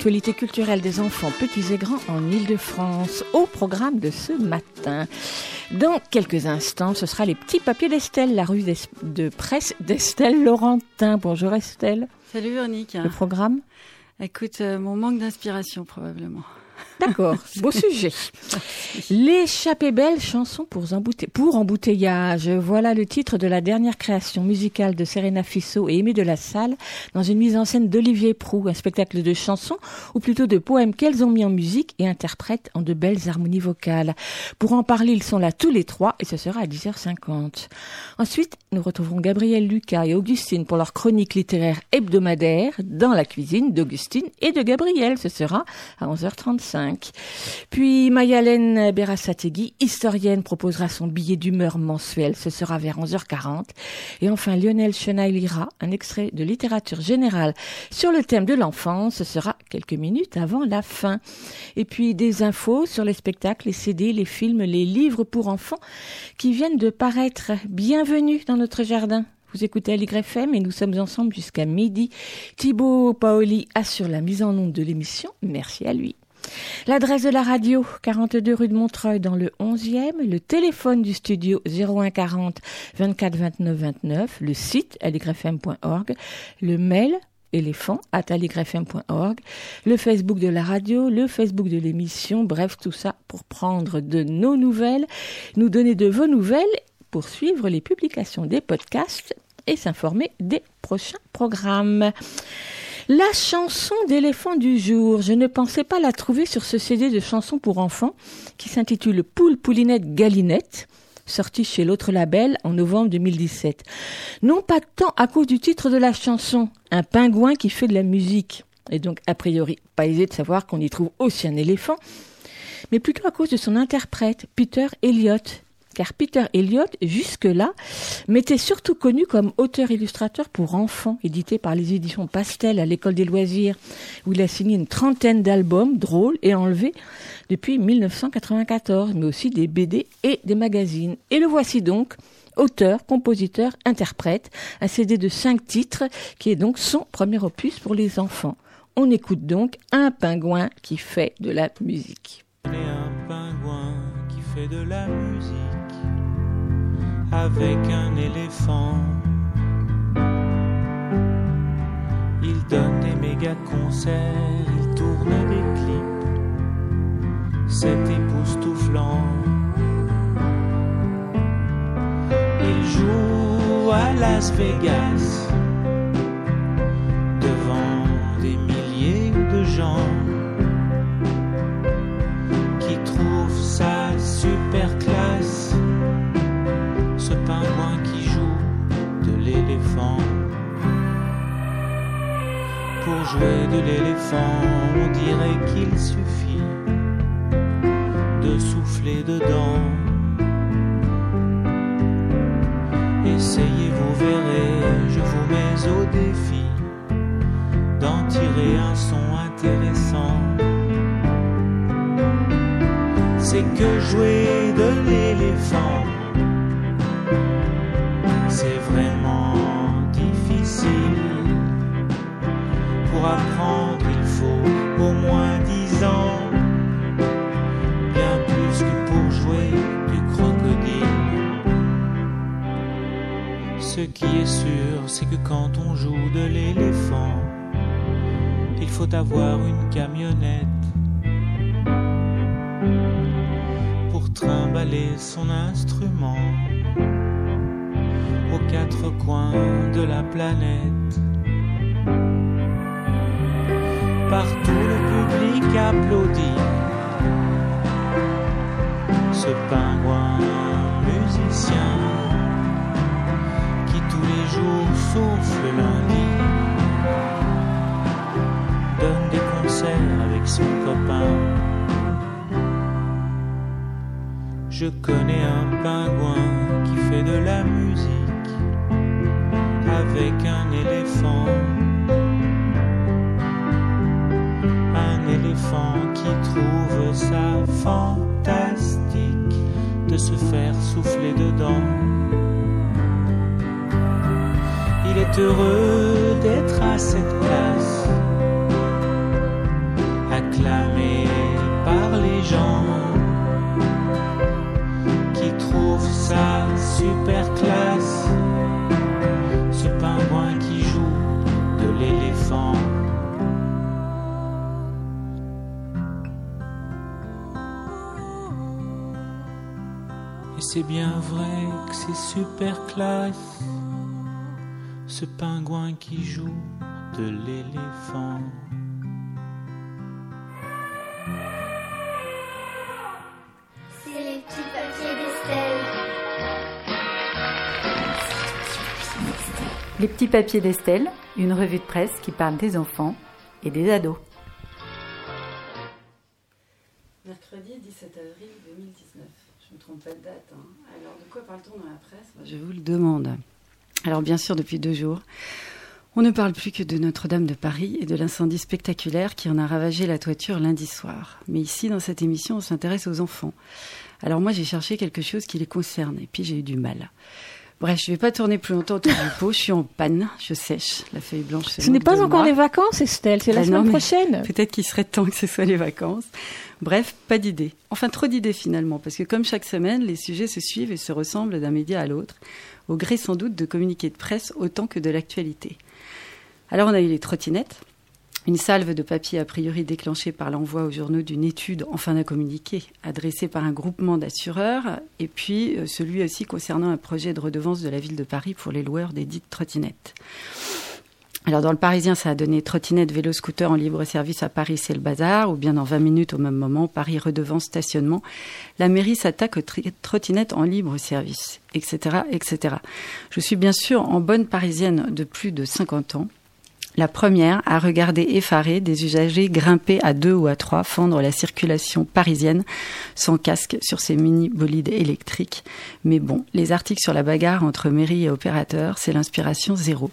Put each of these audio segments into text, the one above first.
l'actualité culturelle des enfants petits et grands en Ile-de-France. Au programme de ce matin. Dans quelques instants, ce sera les petits papiers d'Estelle, la rue de presse d'Estelle Laurentin. Bonjour Estelle. Salut Véronique. Le programme? Écoute, euh, mon manque d'inspiration probablement. D'accord, beau sujet. L'échappée belle, chanson pour, pour embouteillage. Voilà le titre de la dernière création musicale de Serena Fissot et Aimé de la Salle dans une mise en scène d'Olivier Prou, un spectacle de chansons ou plutôt de poèmes qu'elles ont mis en musique et interprètent en de belles harmonies vocales. Pour en parler, ils sont là tous les trois et ce sera à 10h50. Ensuite, nous retrouverons Gabriel Lucas et Augustine pour leur chronique littéraire hebdomadaire dans la cuisine d'Augustine et de Gabriel. Ce sera à 11h35. Puis Mayalène Berasategui, historienne, proposera son billet d'humeur mensuel. Ce sera vers 11h40. Et enfin Lionel Chenaille lira un extrait de littérature générale sur le thème de l'enfance. Ce sera quelques minutes avant la fin. Et puis des infos sur les spectacles, les CD, les films, les livres pour enfants qui viennent de paraître. Bienvenue dans notre jardin. Vous écoutez LYFM et nous sommes ensemble jusqu'à midi. Thibaut Paoli assure la mise en onde de l'émission. Merci à lui. L'adresse de la radio, 42 rue de Montreuil dans le 11e, le téléphone du studio 01 40 24 29 29, le site aligrefm.org, le mail éléphant at le Facebook de la radio, le Facebook de l'émission, bref, tout ça pour prendre de nos nouvelles, nous donner de vos nouvelles, pour suivre les publications des podcasts et s'informer des prochains programmes. La chanson d'éléphant du jour, je ne pensais pas la trouver sur ce CD de chansons pour enfants qui s'intitule Poule Poulinette Galinette, sorti chez l'autre label en novembre 2017. Non pas tant à cause du titre de la chanson, un pingouin qui fait de la musique, et donc a priori pas aisé de savoir qu'on y trouve aussi un éléphant, mais plutôt à cause de son interprète, Peter Elliott, car Peter Elliott, jusque-là, m'était surtout connu comme auteur-illustrateur pour enfants, édité par les éditions Pastel à l'école des loisirs, où il a signé une trentaine d'albums drôles et enlevés depuis 1994, mais aussi des BD et des magazines. Et le voici donc, auteur, compositeur, interprète, un CD de cinq titres, qui est donc son premier opus pour les enfants. On écoute donc un pingouin qui fait de la musique avec un éléphant. Il donne des méga concerts, il tourne des clips. C'est époustouflant. Il joue à Las Vegas devant des milliers de gens Pour jouer de l'éléphant, on dirait qu'il suffit de souffler dedans. Essayez, vous verrez, je vous mets au défi d'en tirer un son intéressant c'est que jouer de l'éléphant, c'est vraiment Pour apprendre, il faut au moins dix ans, bien plus que pour jouer du crocodile. Ce qui est sûr, c'est que quand on joue de l'éléphant, il faut avoir une camionnette pour trimballer son instrument aux quatre coins de la planète. Partout le public applaudit ce pingouin musicien qui tous les jours, sauf le lundi, donne des concerts avec son copain. Je connais un pingouin qui fait de la musique avec un éléphant. Qui trouve ça fantastique de se faire souffler dedans. Il est heureux d'être à cette place, acclamé par les gens qui trouvent ça super c'est bien vrai que c'est super classe. Ce pingouin qui joue de l'éléphant. C'est les petits papiers d'Estelle. Les petits papiers d'Estelle, une revue de presse qui parle des enfants et des ados. Mercredi 17 avril 2019. Je ne me trompe pas de date. Quoi parle-t-on dans la presse Je vous le demande. Alors, bien sûr, depuis deux jours, on ne parle plus que de Notre-Dame de Paris et de l'incendie spectaculaire qui en a ravagé la toiture lundi soir. Mais ici, dans cette émission, on s'intéresse aux enfants. Alors moi, j'ai cherché quelque chose qui les concerne et puis j'ai eu du mal. Bref, je ne vais pas tourner plus longtemps autour du pot. Je suis en panne, je sèche. La feuille blanche. se Ce n'est pas encore moi. les vacances, Estelle, c'est la Ah semaine non, prochaine. Peut-être qu'il serait temps que ce soit les vacances. Bref, pas d'idées. Enfin, trop d'idées finalement, parce que comme chaque semaine, les sujets se suivent et se ressemblent d'un média à l'autre, au gré sans doute de communiqués de presse autant que de l'actualité. Alors on a eu les trottinettes, une salve de papier a priori déclenchée par l'envoi aux journaux d'une étude, enfin d'un communiqué, adressé par un groupement d'assureurs, et puis euh, celui aussi concernant un projet de redevance de la ville de Paris pour les loueurs des dites trottinettes. Alors dans le Parisien, ça a donné trottinette, vélo, scooter en libre service à Paris, c'est le bazar, ou bien dans 20 minutes au même moment, Paris redevance stationnement. La mairie s'attaque aux trottinettes en libre service, etc., etc. Je suis bien sûr en bonne parisienne de plus de 50 ans. La première à regarder effarée des usagers grimper à deux ou à trois, fendre la circulation parisienne sans casque sur ces mini-bolides électriques. Mais bon, les articles sur la bagarre entre mairie et opérateurs, c'est l'inspiration zéro.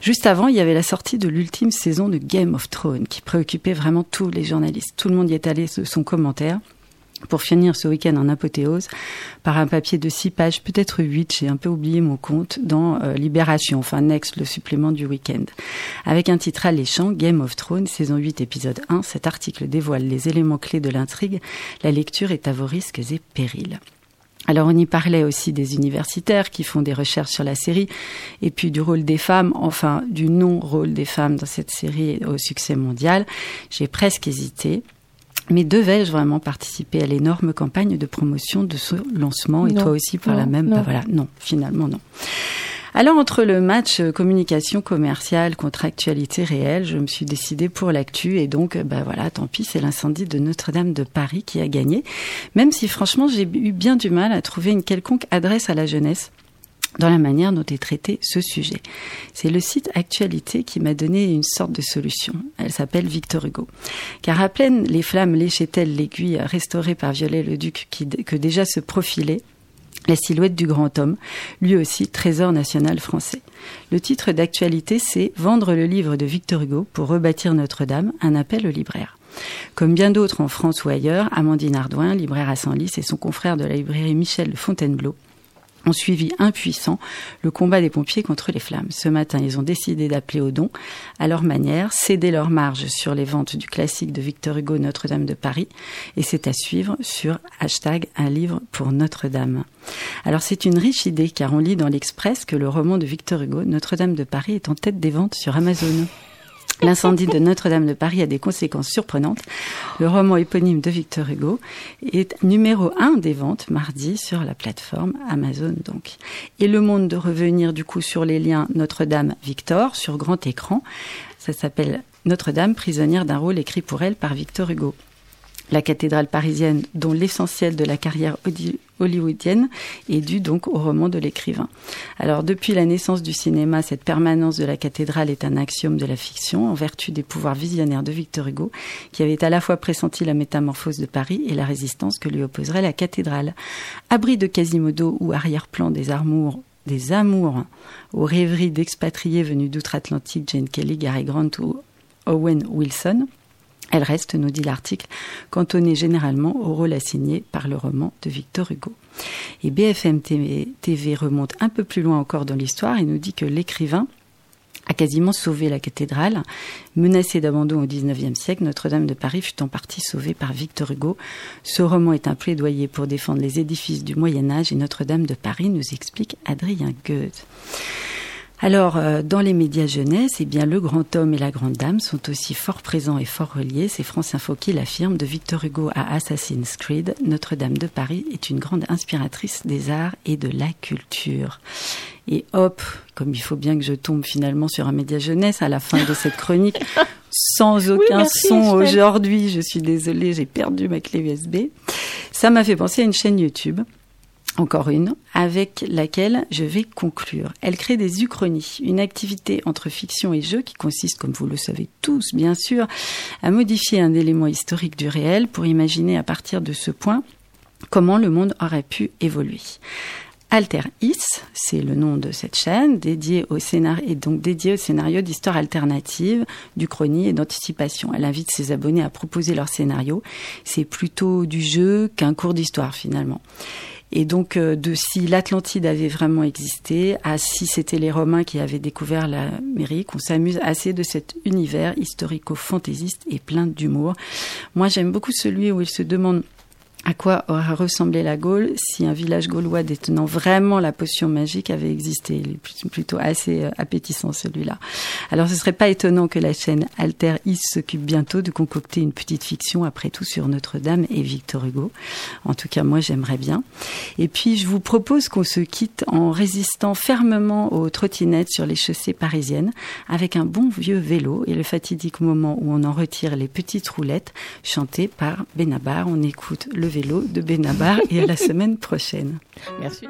Juste avant, il y avait la sortie de l'ultime saison de Game of Thrones qui préoccupait vraiment tous les journalistes. Tout le monde y est allé de son commentaire pour finir ce week-end en apothéose par un papier de six pages, peut-être huit, j'ai un peu oublié mon compte, dans euh, Libération, enfin Next, le supplément du week-end. Avec un titre alléchant, Game of Thrones, saison 8, épisode 1, cet article dévoile les éléments clés de l'intrigue. La lecture est à vos risques et périls. Alors on y parlait aussi des universitaires qui font des recherches sur la série et puis du rôle des femmes, enfin du non-rôle des femmes dans cette série au succès mondial. J'ai presque hésité. Mais devais-je vraiment participer à l'énorme campagne de promotion de ce lancement et Non. toi aussi par la même? Non. Bah voilà, non, finalement non. Alors entre le match euh, communication commerciale contre actualité réelle, je me suis décidée pour l'actu et donc euh, bah voilà, tant pis, c'est l'incendie de Notre-Dame de Paris qui a gagné, même si franchement j'ai eu bien du mal à trouver une quelconque adresse à la jeunesse dans la manière dont est traité ce sujet. C'est le site Actualité qui m'a donné une sorte de solution. Elle s'appelle Victor Hugo. Car à pleine les flammes léchaient-elles l'aiguille restaurée par Viollet-le-Duc qui, que déjà se profilait la silhouette du grand homme, lui aussi trésor national français. Le titre d'actualité, c'est Vendre le livre de Victor Hugo pour rebâtir Notre-Dame, un appel aux libraires. Comme bien d'autres en France ou ailleurs, Amandine Ardouin, libraire à Senlis, et son confrère de la librairie Michel Fontainebleau ont suivi impuissants le combat des pompiers contre les flammes. Ce matin, ils ont décidé d'appeler au don à leur manière, céder leur marge sur les ventes du classique de Victor Hugo Notre-Dame de Paris, et c'est à suivre sur hashtag un livre pour Notre-Dame. Alors c'est une riche idée car on lit dans l'Express que le roman de Victor Hugo Notre-Dame de Paris est en tête des ventes sur Amazon. L'incendie de Notre-Dame de Paris a des conséquences surprenantes. Le roman éponyme de Victor Hugo est numéro un des ventes mardi sur la plateforme Amazon donc. Et le monde de revenir du coup sur les liens Notre-Dame-Victor sur grand écran. Ça s'appelle Notre-Dame, prisonnière d'un rôle écrit pour elle par Victor Hugo. La cathédrale parisienne, dont l'essentiel de la carrière hollywoodienne est dû donc au roman de l'écrivain. Alors depuis la naissance du cinéma, cette permanence de la cathédrale est un axiome de la fiction en vertu des pouvoirs visionnaires de Victor Hugo, qui avait à la fois pressenti la métamorphose de Paris et la résistance que lui opposerait la cathédrale. Abri de Quasimodo ou arrière-plan des des amours aux rêveries d'expatriés venus d'outre-Atlantique, Jane Kelly, Gary Grant ou Owen Wilson. Elle reste, nous dit l'article, cantonnée généralement au rôle assigné par le roman de Victor Hugo. Et BFM TV remonte un peu plus loin encore dans l'histoire et nous dit que l'écrivain a quasiment sauvé la cathédrale. Menacée d'abandon au XIXe siècle, Notre-Dame de Paris fut en partie sauvée par Victor Hugo. Ce roman est un plaidoyer pour défendre les édifices du Moyen Âge et Notre-Dame de Paris, nous explique Adrien Goethe. Alors, euh, dans les médias jeunesse, eh bien, le grand homme et la grande dame sont aussi fort présents et fort reliés. C'est France Info qui l'affirme. De Victor Hugo à Assassin's Creed, Notre-Dame de Paris est une grande inspiratrice des arts et de la culture. Et hop, comme il faut bien que je tombe finalement sur un média jeunesse à la fin de cette chronique, sans aucun son aujourd'hui. Je suis désolée, j'ai perdu ma clé USB. Ça m'a fait penser à une chaîne YouTube encore une, avec laquelle je vais conclure. Elle crée des uchronies, une activité entre fiction et jeu qui consiste, comme vous le savez tous bien sûr, à modifier un élément historique du réel pour imaginer à partir de ce point comment le monde aurait pu évoluer. Alter Is, c'est le nom de cette chaîne, dédiée au scénario, et donc dédiée au scénario d'histoire alternative, du chrony et d'anticipation. Elle invite ses abonnés à proposer leur scénario. C'est plutôt du jeu qu'un cours d'histoire finalement. Et donc, euh, de si l'Atlantide avait vraiment existé à si c'était les Romains qui avaient découvert l'Amérique, on s'amuse assez de cet univers historico-fantaisiste et plein d'humour. Moi, j'aime beaucoup celui où il se demande à quoi aurait ressemblé la Gaule si un village gaulois détenant vraiment la potion magique avait existé? Il est plutôt assez euh, appétissant celui-là. Alors ce serait pas étonnant que la chaîne Alter Is s'occupe bientôt de concocter une petite fiction après tout sur Notre-Dame et Victor Hugo. En tout cas, moi j'aimerais bien. Et puis je vous propose qu'on se quitte en résistant fermement aux trottinettes sur les chaussées parisiennes avec un bon vieux vélo et le fatidique moment où on en retire les petites roulettes chantées par Benabar. On écoute le vélo de Benabar et à la semaine prochaine. Merci.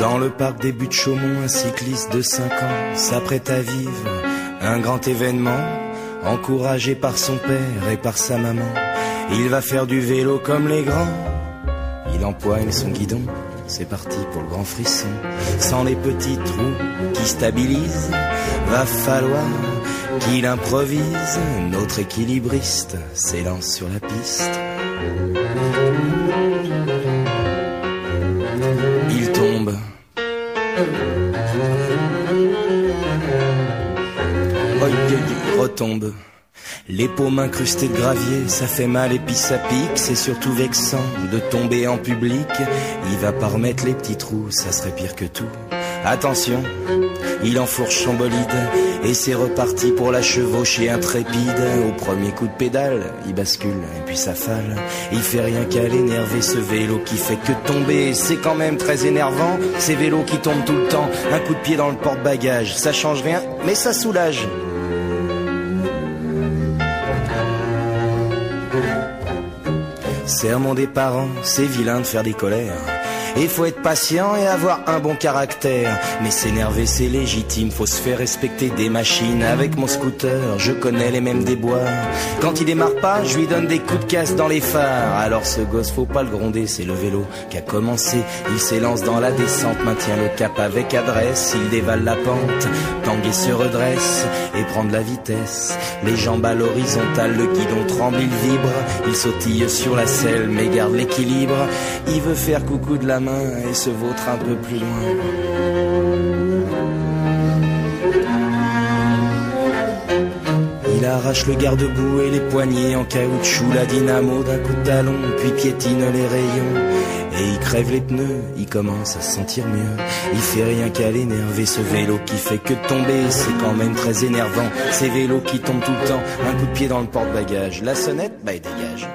Dans le parc des buts de Chaumont, un cycliste de 5 ans s'apprête à vivre un grand événement, encouragé par son père et par sa maman. Il va faire du vélo comme les grands, il empoigne son guidon c'est parti pour le grand frisson. Sans les petits trous qui stabilisent, va falloir qu'il improvise. Notre équilibriste s'élance sur la piste. Il tombe. Oh, il retombe. Les paumes incrustées de gravier, ça fait mal et puis ça pique, c'est surtout vexant de tomber en public. Il va pas remettre les petits trous, ça serait pire que tout. Attention, il enfourche son bolide et c'est reparti pour la chevaucher intrépide. Au premier coup de pédale, il bascule et puis ça fale. Il fait rien qu'à l'énerver ce vélo qui fait que tomber. C'est quand même très énervant, ces vélos qui tombent tout le temps. Un coup de pied dans le porte-bagages, ça change rien, mais ça soulage. Sermon des parents, c'est vilain de faire des colères. Il faut être patient et avoir un bon caractère. Mais s'énerver c'est légitime, faut se faire respecter des machines. Avec mon scooter, je connais les mêmes déboires. Quand il démarre pas, je lui donne des coups de casse dans les phares. Alors ce gosse, faut pas le gronder, c'est le vélo qui a commencé. Il s'élance dans la descente, maintient le cap avec adresse. Il dévale la pente, tanguer se redresse et prend de la vitesse. Les jambes à l'horizontale, le guidon tremble, il vibre. Il sautille sur la selle, mais garde l'équilibre. Il veut faire coucou de la main et se vautre un peu plus loin. Il arrache le garde-boue et les poignées en caoutchouc, la dynamo d'un coup de talon, puis piétine les rayons. Et il crève les pneus, il commence à se sentir mieux. Il fait rien qu'à l'énerver ce vélo qui fait que tomber, c'est quand même très énervant. Ces vélos qui tombent tout le temps, un coup de pied dans le porte-bagages. La sonnette, bah il dégage.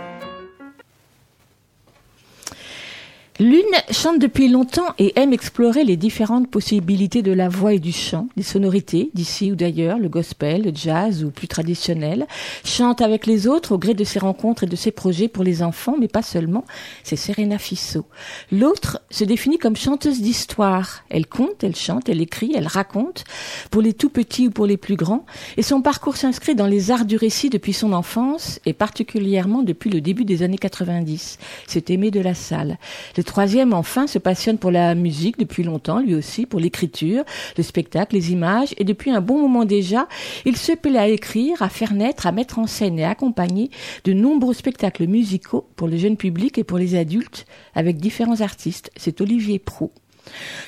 L'une chante depuis longtemps et aime explorer les différentes possibilités de la voix et du chant, des sonorités d'ici ou d'ailleurs, le gospel, le jazz ou plus traditionnel. Chante avec les autres au gré de ses rencontres et de ses projets pour les enfants, mais pas seulement. C'est Serena Fissot. L'autre se définit comme chanteuse d'histoire. Elle compte, elle chante, elle écrit, elle raconte, pour les tout petits ou pour les plus grands. Et son parcours s'inscrit dans les arts du récit depuis son enfance et particulièrement depuis le début des années 90. C'est Aimé de la Salle. Le troisième, enfin, se passionne pour la musique depuis longtemps, lui aussi, pour l'écriture, le spectacle, les images, et depuis un bon moment déjà, il se plaît à écrire, à faire naître, à mettre en scène et à accompagner de nombreux spectacles musicaux pour le jeune public et pour les adultes, avec différents artistes. C'est Olivier Prou.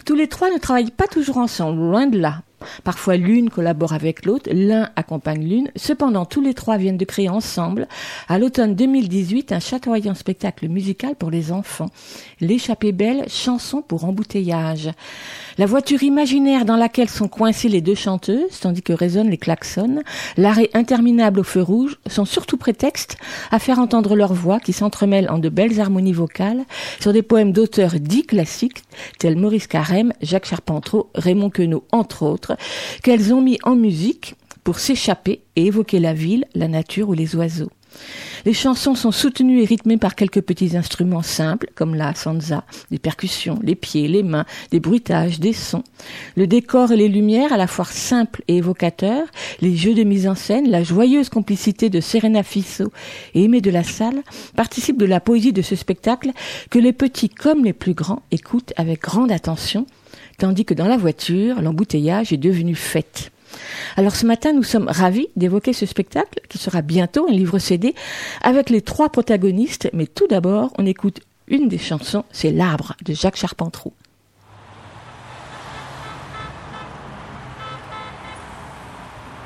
Tous les trois ne travaillent pas toujours ensemble, loin de là. Parfois l'une collabore avec l'autre, l'un accompagne l'une. Cependant, tous les trois viennent de créer ensemble, à l'automne 2018, un chatoyant spectacle musical pour les enfants. L'échappée belle, chanson pour embouteillage. La voiture imaginaire dans laquelle sont coincées les deux chanteuses, tandis que résonnent les klaxons, l'arrêt interminable au feu rouge, sont surtout prétextes à faire entendre leur voix qui s'entremêlent en de belles harmonies vocales sur des poèmes d'auteurs dits classiques, tels Maurice Carême, Jacques Charpentreau, Raymond Queneau, entre autres, qu'elles ont mis en musique pour s'échapper et évoquer la ville, la nature ou les oiseaux. Les chansons sont soutenues et rythmées par quelques petits instruments simples, comme la sansa, des percussions, les pieds, les mains, des bruitages, des sons. Le décor et les lumières, à la fois simples et évocateurs, les jeux de mise en scène, la joyeuse complicité de Serena Fissot et Aimé de la Salle participent de la poésie de ce spectacle que les petits comme les plus grands écoutent avec grande attention, tandis que dans la voiture, l'embouteillage est devenu fête. Alors ce matin, nous sommes ravis d'évoquer ce spectacle qui sera bientôt un livre CD avec les trois protagonistes. Mais tout d'abord, on écoute une des chansons, c'est L'arbre de Jacques Charpentreau.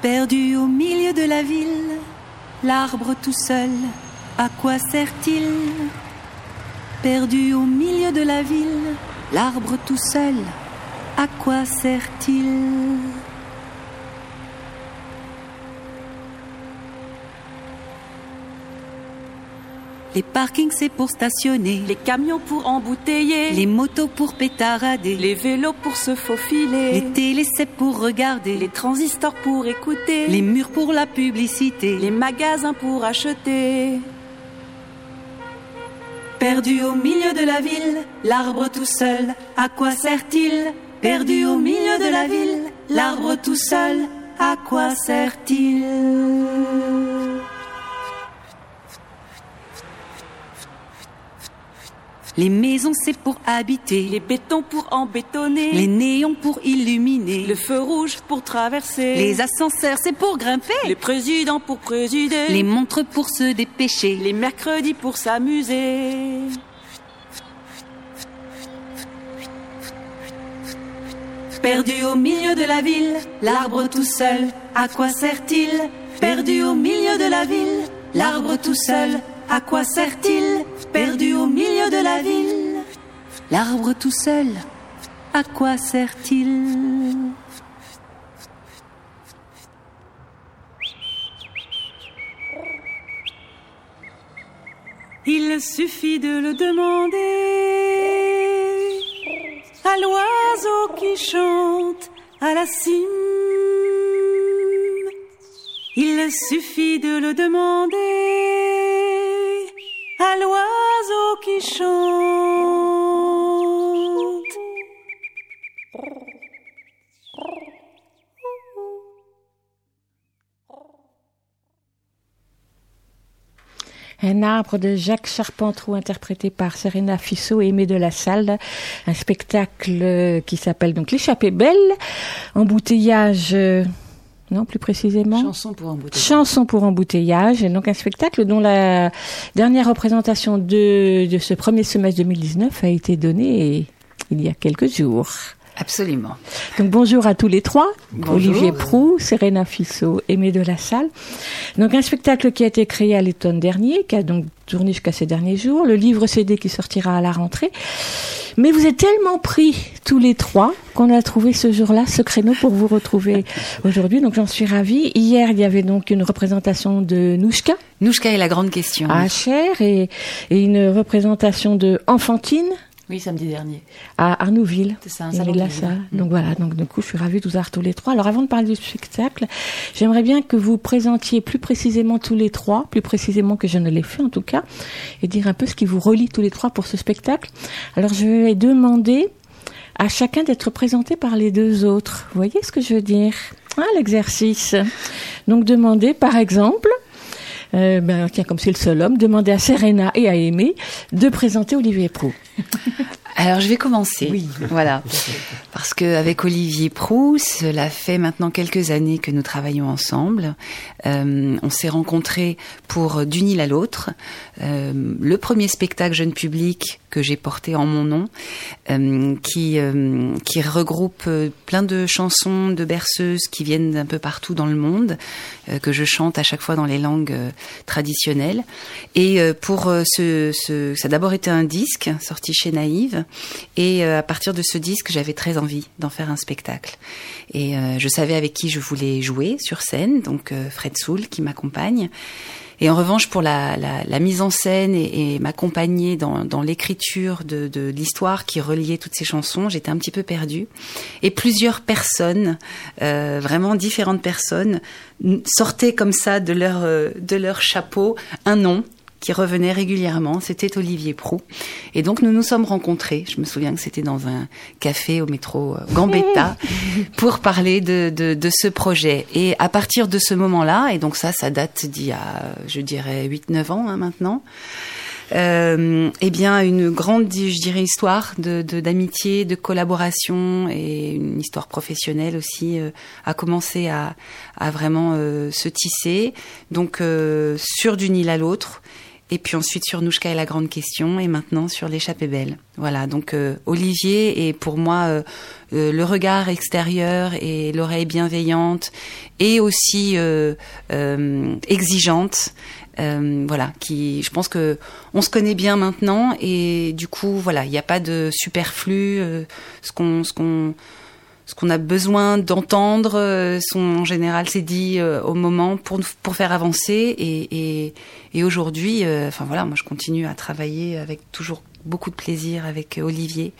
Perdu au milieu de la ville, l'arbre tout seul, à quoi sert-il? Perdu au milieu de la ville, l'arbre tout seul, à quoi sert-il? Les parkings c'est pour stationner, les camions pour embouteiller, les motos pour pétarader, les vélos pour se faufiler, les télés c'est pour regarder, les transistors pour écouter, les murs pour la publicité, les magasins pour acheter. Perdu au milieu de la ville, l'arbre tout seul, à quoi sert-il? Perdu au milieu de la ville, l'arbre tout seul, à quoi sert-il? Les maisons c'est pour habiter, les bétons pour embétonner, les néons pour illuminer, le feu rouge pour traverser, les ascenseurs c'est pour grimper, les présidents pour présider, les montres pour se dépêcher, les mercredis pour s'amuser. Perdu au milieu de la ville, l'arbre tout seul, à quoi sert-il? Perdu au milieu de la ville, l'arbre tout seul, à quoi sert-il Perdu au milieu de la ville, l'arbre tout seul, à quoi sert-il Il suffit de le demander à l'oiseau qui chante à la cime. Il suffit de le demander à l'oiseau qui chante. Un arbre de Jacques Charpentreau interprété par Serena Fissot et Aimé de la Salle. Un spectacle qui s'appelle donc L'échappée belle. Embouteillage. Non, plus précisément. Chanson pour embouteillage. Chanson pour embouteillage, et donc un spectacle dont la dernière représentation de, de ce premier semestre 2019 a été donnée il y a quelques jours. Absolument. Donc bonjour à tous les trois, Bonjour. Olivier Prou, Serena Fissot, Aimé de la Salle. Donc un spectacle qui a été créé à l'automne dernier, qui a donc tourné jusqu'à ces derniers jours, le livre CD qui sortira à la rentrée. Mais vous êtes tellement pris tous les trois qu'on a trouvé ce jour-là ce créneau pour vous retrouver aujourd'hui. Donc j'en suis ravie. Hier, il y avait donc une représentation de Nouchka Nouchka est la grande question. à Cher et, et une représentation de Enfantine Oui, samedi dernier. À Arnouville. C'est ça, un salon salle. Mm. Donc voilà, donc du coup, je suis ravie de vous avoir tous les trois. Alors avant de parler du spectacle, j'aimerais bien que vous présentiez plus précisément tous les trois, plus précisément que je ne l'ai fait en tout cas, et dire un peu ce qui vous relie tous les trois pour ce spectacle. Alors je vais demander à chacun d'être présenté par les deux autres. Vous voyez ce que je veux dire? Ah, l'exercice. Donc demandez par exemple, euh, ben, tiens, comme c'est le seul homme, demandez à Serena et à Aimé de présenter Olivier Prou. Alors je vais commencer. Voilà. Parce que avec Olivier Prou, cela fait maintenant quelques années que nous travaillons ensemble. Euh, on s'est rencontrés pour d'une île à l'autre. Euh, le premier spectacle jeune public que j'ai porté en mon nom, euh, qui euh, qui regroupe euh, plein de chansons de berceuses qui viennent d'un peu partout dans le monde, que je chante à chaque fois dans les langues traditionnelles. Et pour ce, ce, ça a d'abord été un disque sorti chez Naïve, et à partir de ce disque, j'avais très envie d'en faire un spectacle. Et je savais avec qui je voulais jouer sur scène, donc Fred Soul qui m'accompagne. Et en revanche, pour la, la, la mise en scène et, et m'accompagner dans, dans l'écriture de, de l'histoire qui reliait toutes ces chansons, j'étais un petit peu perdue. Et plusieurs personnes, euh, vraiment différentes personnes, sortaient comme ça de leur, euh, de leur chapeau un nom qui revenait régulièrement, c'était Olivier Prou. Et donc nous nous sommes rencontrés, je me souviens que c'était dans un café au métro euh, Gambetta, pour parler de, de, de ce projet. Et à partir de ce moment-là, et donc ça, ça date d'il y a, je dirais, 8-9 ans hein, maintenant, euh, eh bien, une grande, je dirais, histoire de de- d'amitié, de, collaboration et une histoire professionnelle aussi euh, a commencé à, à vraiment euh, se tisser. Donc, euh, sur d'une île à l'autre. Et puis ensuite sur Nouchka et la grande question, et maintenant sur l'échappée belle. Voilà, donc euh, Olivier est pour moi euh, euh, le regard extérieur et l'oreille bienveillante, et aussi exigeante. Voilà, qui, je pense que on se connaît bien maintenant, et du coup, voilà, il n'y a pas de superflu. ce qu'on, ce qu'on, ce qu'on a besoin d'entendre, euh, en général c'est dit euh, au moment pour pour faire avancer. Et aujourd'hui, euh, enfin voilà, moi je continue à travailler avec toujours beaucoup de plaisir avec Olivier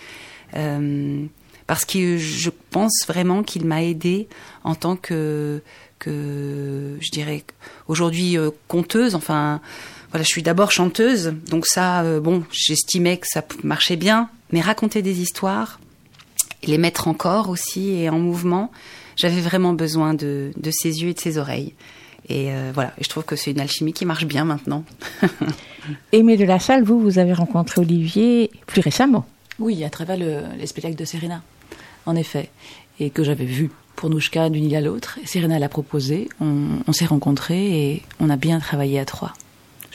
parce que je pense vraiment qu'il m'a aidé en tant que que je dirais aujourd'hui conteuse, enfin voilà, je suis d'abord chanteuse, donc ça, bon, j'estimais que ça marchait bien, mais raconter des histoires, et les mettre en corps aussi et en mouvement, j'avais vraiment besoin de, de ses yeux et de ses oreilles. Et euh, voilà, et je trouve que c'est une alchimie qui marche bien maintenant. Aimé de la salle, vous, vous avez rencontré Olivier plus récemment. Oui, à travers le, les spectacles de Serena, en effet, et que j'avais vu pour Nouchka d'une île à l'autre. Serena l'a proposé, on, on s'est rencontrés et on a bien travaillé à trois.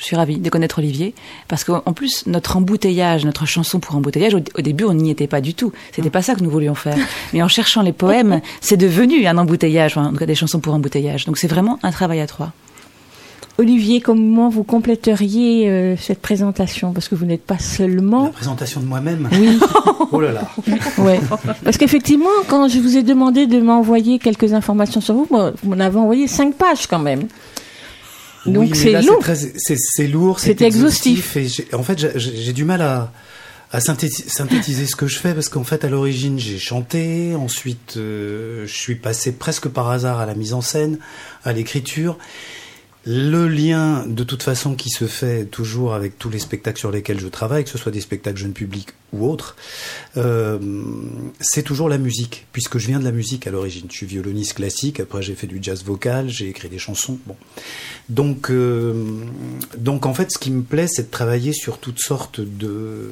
Je suis ravie de connaître Olivier parce qu'en plus notre embouteillage, notre chanson pour embouteillage, au, au début on n'y était pas du tout. C'était pas ça que nous voulions faire. Mais en cherchant les poèmes, c'est devenu un embouteillage, enfin, en tout cas des chansons pour embouteillage. Donc c'est vraiment un travail à trois. Olivier, comment vous compléteriez euh, cette présentation? Parce que vous n'êtes pas seulement... La présentation de moi-même? Oui. Oh là là. Ouais. Parce qu'effectivement, quand je vous ai demandé de m'envoyer quelques informations sur vous, moi, vous m'en avez envoyé cinq pages quand même. Donc Oui, c'est long. C'est lourd, c'est exhaustif. Et en fait, j'ai- du mal à, à synthéti- synthétiser ce que je fais parce qu'en fait, à l'origine, j'ai chanté. Ensuite, euh, je suis passé presque par hasard à la mise en scène, à l'écriture. Le lien, de toute façon, qui se fait toujours avec tous les spectacles sur lesquels je travaille, que ce soit des spectacles jeunes publics ou autres, euh, c'est toujours la musique, puisque je viens de la musique à l'origine. Je suis violoniste classique, après j'ai fait du jazz vocal, j'ai écrit des chansons. Bon. Donc, euh, donc en fait, ce qui me plaît, c'est de travailler sur toutes sortes de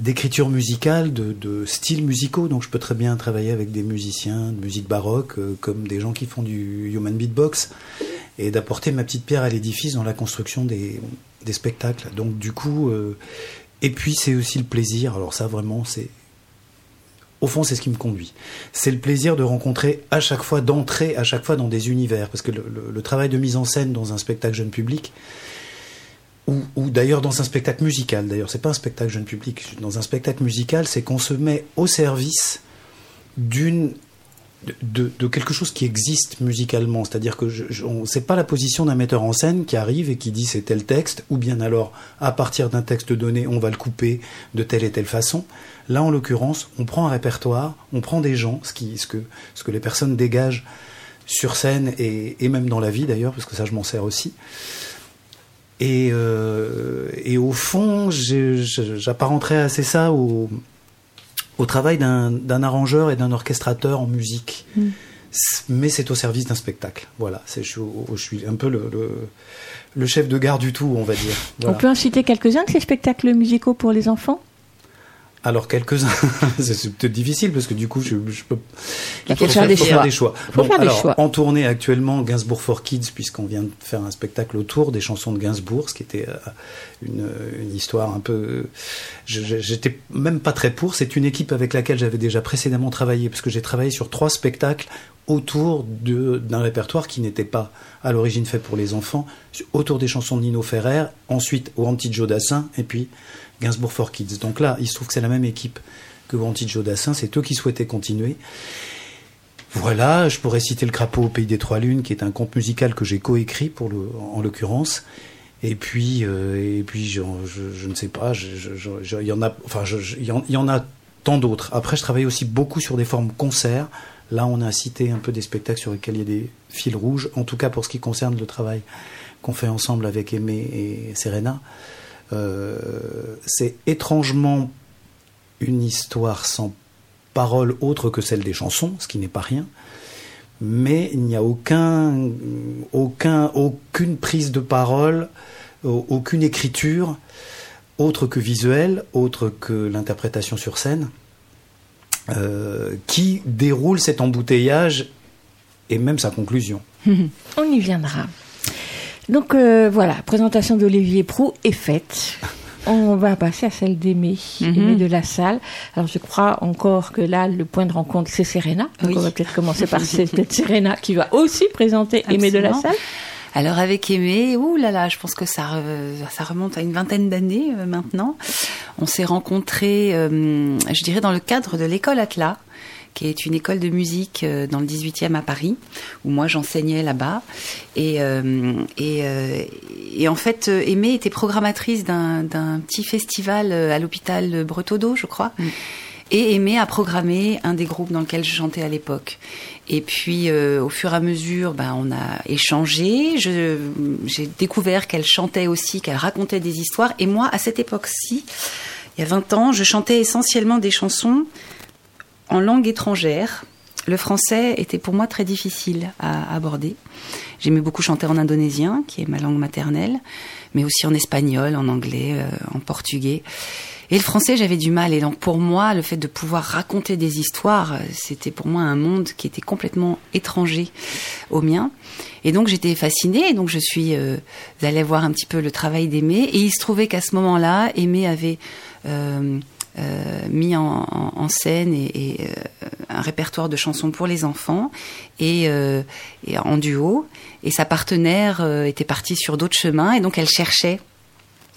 d'écriture musicale, de, styles musicaux. Donc, je peux très bien travailler avec des musiciens de musique baroque, euh, comme des gens qui font du human beatbox, et d'apporter ma petite pierre à l'édifice dans la construction des, spectacles. Donc, du coup, euh, et puis c'est aussi le plaisir. Alors ça, vraiment, c'est au fond, c'est ce qui me conduit. C'est le plaisir de rencontrer à chaque fois, d'entrer à chaque fois dans des univers. Parce que le travail de mise en scène dans un spectacle jeune public, ou, ou d'ailleurs dans un spectacle musical, d'ailleurs, c'est pas un spectacle jeune public, dans un spectacle musical, c'est qu'on se met au service d'une de, quelque chose qui existe musicalement. C'est-à-dire que je, je c'est pas la position d'un metteur en scène qui arrive et qui dit c'est tel texte, ou bien alors à partir d'un texte donné, on va le couper de telle et telle façon. Là, en l'occurrence, on prend un répertoire, on prend des gens, ce, qui, ce, que, ce que les personnes dégagent sur scène et, et même dans la vie d'ailleurs, parce que ça je m'en sers aussi. Et, euh, et au fond, j'apparenterais assez ça au, au travail d'un arrangeur et d'un orchestrateur en musique. Mm. Mais c'est au service d'un spectacle. Voilà, je, je, suis un peu le, le, le, chef de gare du tout, on va dire. Voilà. On peut en citer quelques-uns de ces spectacles musicaux pour les enfants? Alors quelques-uns, c'est peut-être difficile parce que du coup je, je peux. Il faut, faire, des faut faire, des choix. Faut faire alors, des choix. En tournée actuellement, Gainsbourg for Kids, puisqu'on vient de faire un spectacle autour des chansons de Gainsbourg, ce qui était euh, une, une, histoire un peu. J'étais même pas très pour. C'est une équipe avec laquelle j'avais déjà précédemment travaillé, parce que j'ai travaillé sur trois spectacles autour d'un répertoire qui n'était pas à l'origine fait pour les enfants, autour des chansons de Nino Ferrer, ensuite au Anti Dassin, et puis Gainsbourg for Kids. Donc là, il se trouve que c'est la même équipe que Joe Dassin, c'est eux qui souhaitaient continuer. Voilà, je pourrais citer Le Crapaud au Pays des Trois Lunes, qui est un conte musical que j'ai coécrit, pour en l'occurrence. Et puis, euh, et puis je, ne sais pas, il y en a, enfin, il y, en a tant d'autres. Après, je travaille aussi beaucoup sur des formes concerts. Là, on a cité un peu des spectacles sur lesquels il y a des fils rouges, en tout cas pour ce qui concerne le travail qu'on fait ensemble avec Aimé et Serena. Euh, c'est étrangement une histoire sans parole autre que celle des chansons, ce qui n'est pas rien. Mais il n'y a aucun, aucun, aucune prise de parole, aucune écriture autre que visuelle, autre que l'interprétation sur scène, euh, qui déroule cet embouteillage et même sa conclusion. On y viendra. Donc euh, voilà, présentation d'Olivier Prou est faite. On va passer à celle d'Aimé, mm de la salle. Alors je crois encore que là, le point de rencontre, c'est Serena. Donc on va peut-être commencer par cette Serena qui va aussi présenter Aimé de la salle. Alors avec Aimé, ouh là là, je pense que ça, ça remonte à une vingtaine d'années euh, maintenant. On s'est rencontrés, euh, je dirais, dans le cadre de l'école Atlas qui est une école de musique euh, dans le 18e à Paris, où moi j'enseignais là-bas. Et, euh, et, euh, et, en fait, Aimée était programmatrice d'un petit festival à l'hôpital Bretodeau, je crois. Mm. Et Aimée a programmé un des groupes dans lequel je chantais à l'époque. Et puis, euh, au fur et à mesure, ben, on a échangé. J'ai découvert qu'elle chantait aussi, qu'elle racontait des histoires. Et moi, à cette époque-ci, il y a 20 ans, je chantais essentiellement des chansons en langue étrangère. Le français était pour moi très difficile à aborder. J'aimais beaucoup chanter en indonésien, qui est ma langue maternelle, mais aussi en espagnol, en anglais, euh, en portugais. Et le français, j'avais du mal. Et donc pour moi, le fait de pouvoir raconter des histoires, c'était pour moi un monde qui était complètement étranger au mien. Et donc j'étais fascinée. Et donc je suis euh, allée voir un petit peu le travail d'Aimé. Et il se trouvait qu'à ce moment-là, Aimé avait euh, euh, mis en, en, scène et, et euh, un répertoire de chansons pour les enfants et, euh, et en duo. Et sa partenaire euh, était partie sur d'autres chemins et donc elle cherchait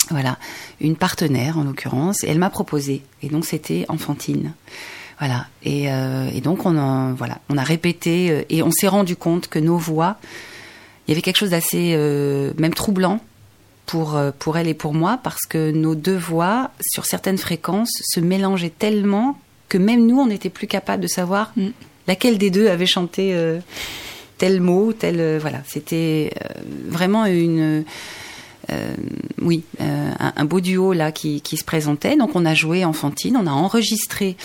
voilà, une partenaire en l'occurrence, et elle m'a proposé. Et donc c'était Enfantine. Voilà. Et, euh, et, donc on a, voilà, on a répété et on s'est rendu compte que nos voix, il y avait quelque chose d'assez même troublant pour, euh, pour elle et pour moi, parce que nos deux voix, sur certaines fréquences, se mélangeaient tellement que même nous, on n'était plus capable de savoir mm. laquelle des deux avait chanté euh, tel mot, tel... Euh, voilà, c'était euh, vraiment une... Oui, un, un, beau duo là qui, qui, se présentait. Donc on a joué Enfantine, on a enregistré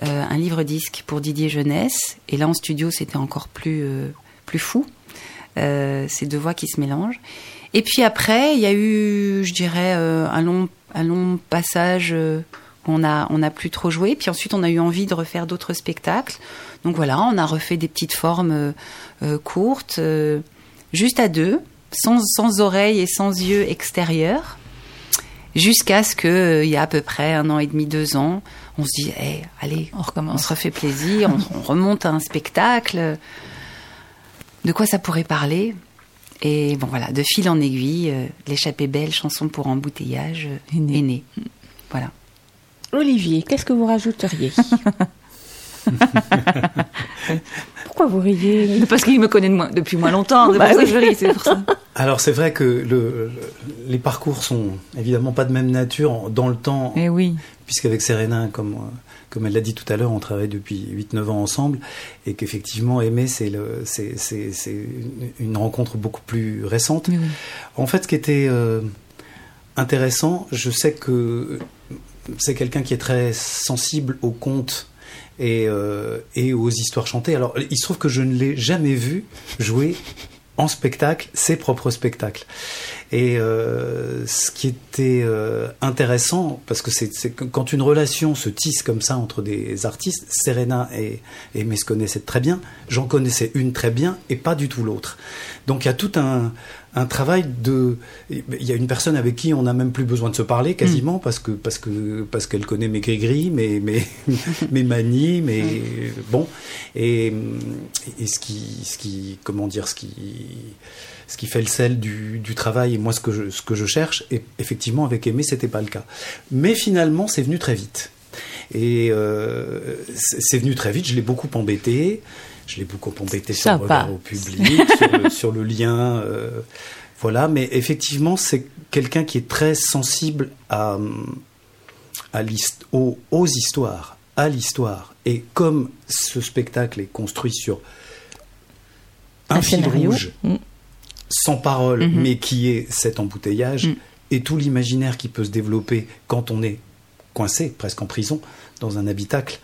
un livre-disque pour Didier Jeunesse, et là en studio c'était encore plus, plus fou, ces deux voix qui se mélangent. Et puis après, il y a eu, je dirais, euh, un long, un long passage euh, où on a, on a plus trop joué. Puis ensuite, on a eu envie de refaire d'autres spectacles. Donc voilà, on a refait des petites formes euh, courtes, juste à deux, sans, sans oreilles et sans yeux extérieurs, jusqu'à ce que, il y a à peu près un an et demi, deux ans, on se dit, hey, allez, on recommence, on se refait plaisir, on, on remonte à un spectacle. De quoi ça pourrait parler? Et bon voilà, de fil en aiguille, euh, l'échappée belle, chanson pour embouteillage, euh, est née. Voilà. Olivier, qu'est-ce que vous rajouteriez Pourquoi vous riez Parce qu'il me connaît de moi- depuis moins longtemps. C'est Bah pour ça oui. que je ris, c'est pour ça. Alors c'est vrai que le, le- les parcours sont évidemment pas de même nature dans le temps, Eh oui. puisqu'avec Serena, comme, euh, comme elle l'a dit tout à l'heure, on travaille depuis 8-9 ans ensemble, et qu'effectivement aimer, c'est une, rencontre beaucoup plus récente. Oui. En fait, ce qui était euh, intéressant, je sais que c'est quelqu'un qui est très sensible aux contes et, euh, et aux histoires chantées. Alors, il se trouve que je ne l'ai jamais vu jouer en spectacle ses propres spectacles. Et euh, ce qui était euh, intéressant, parce que c'est quand une relation se tisse comme ça entre des artistes, Serena et, et se connaissaient très bien, j'en connaissais une très bien et pas du tout l'autre. Donc il y a tout un, un travail de... Il y a une personne avec qui on n'a même plus besoin de se parler quasiment, parce que parce que parce qu'elle connaît mes gris-gris, mes, mes, mes manies, mes... Bon. Et, et ce qui... Ce qui comment dire Ce qui ce qui fait le sel du, du travail et moi ce que je, ce que je cherche. Et effectivement, avec Aimé, c'était pas le cas. Mais finalement, c'est venu très vite. Et euh, c'est c'est venu très vite. Je l'ai beaucoup embêté. Je l'ai beaucoup embêté sur le regard au public, sur, le, sur le lien. euh, voilà. Mais effectivement, c'est quelqu'un qui est très sensible à, à l'hist- aux, aux histoires, à l'histoire. Et comme ce spectacle est construit sur un, Un fil scénario. rouge, Mm. sans parole, Mhm. mais qui est cet embouteillage Mm. et tout l'imaginaire qui peut se développer quand on est coincé, presque en prison, dans un habitacle.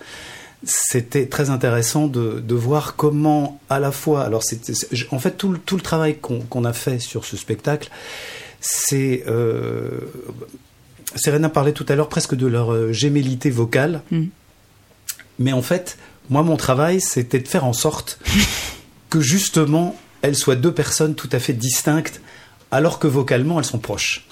C'était très intéressant de, de voir comment, à la fois, alors en fait tout, le- tout le travail qu'on, qu'on a fait sur ce spectacle, c'est euh, Serena parlait tout à l'heure presque de leur euh, gémellité vocale, Mm. mais en fait, moi mon travail, c'était de faire en sorte que justement elles soient deux personnes tout à fait distinctes alors que vocalement elles sont proches.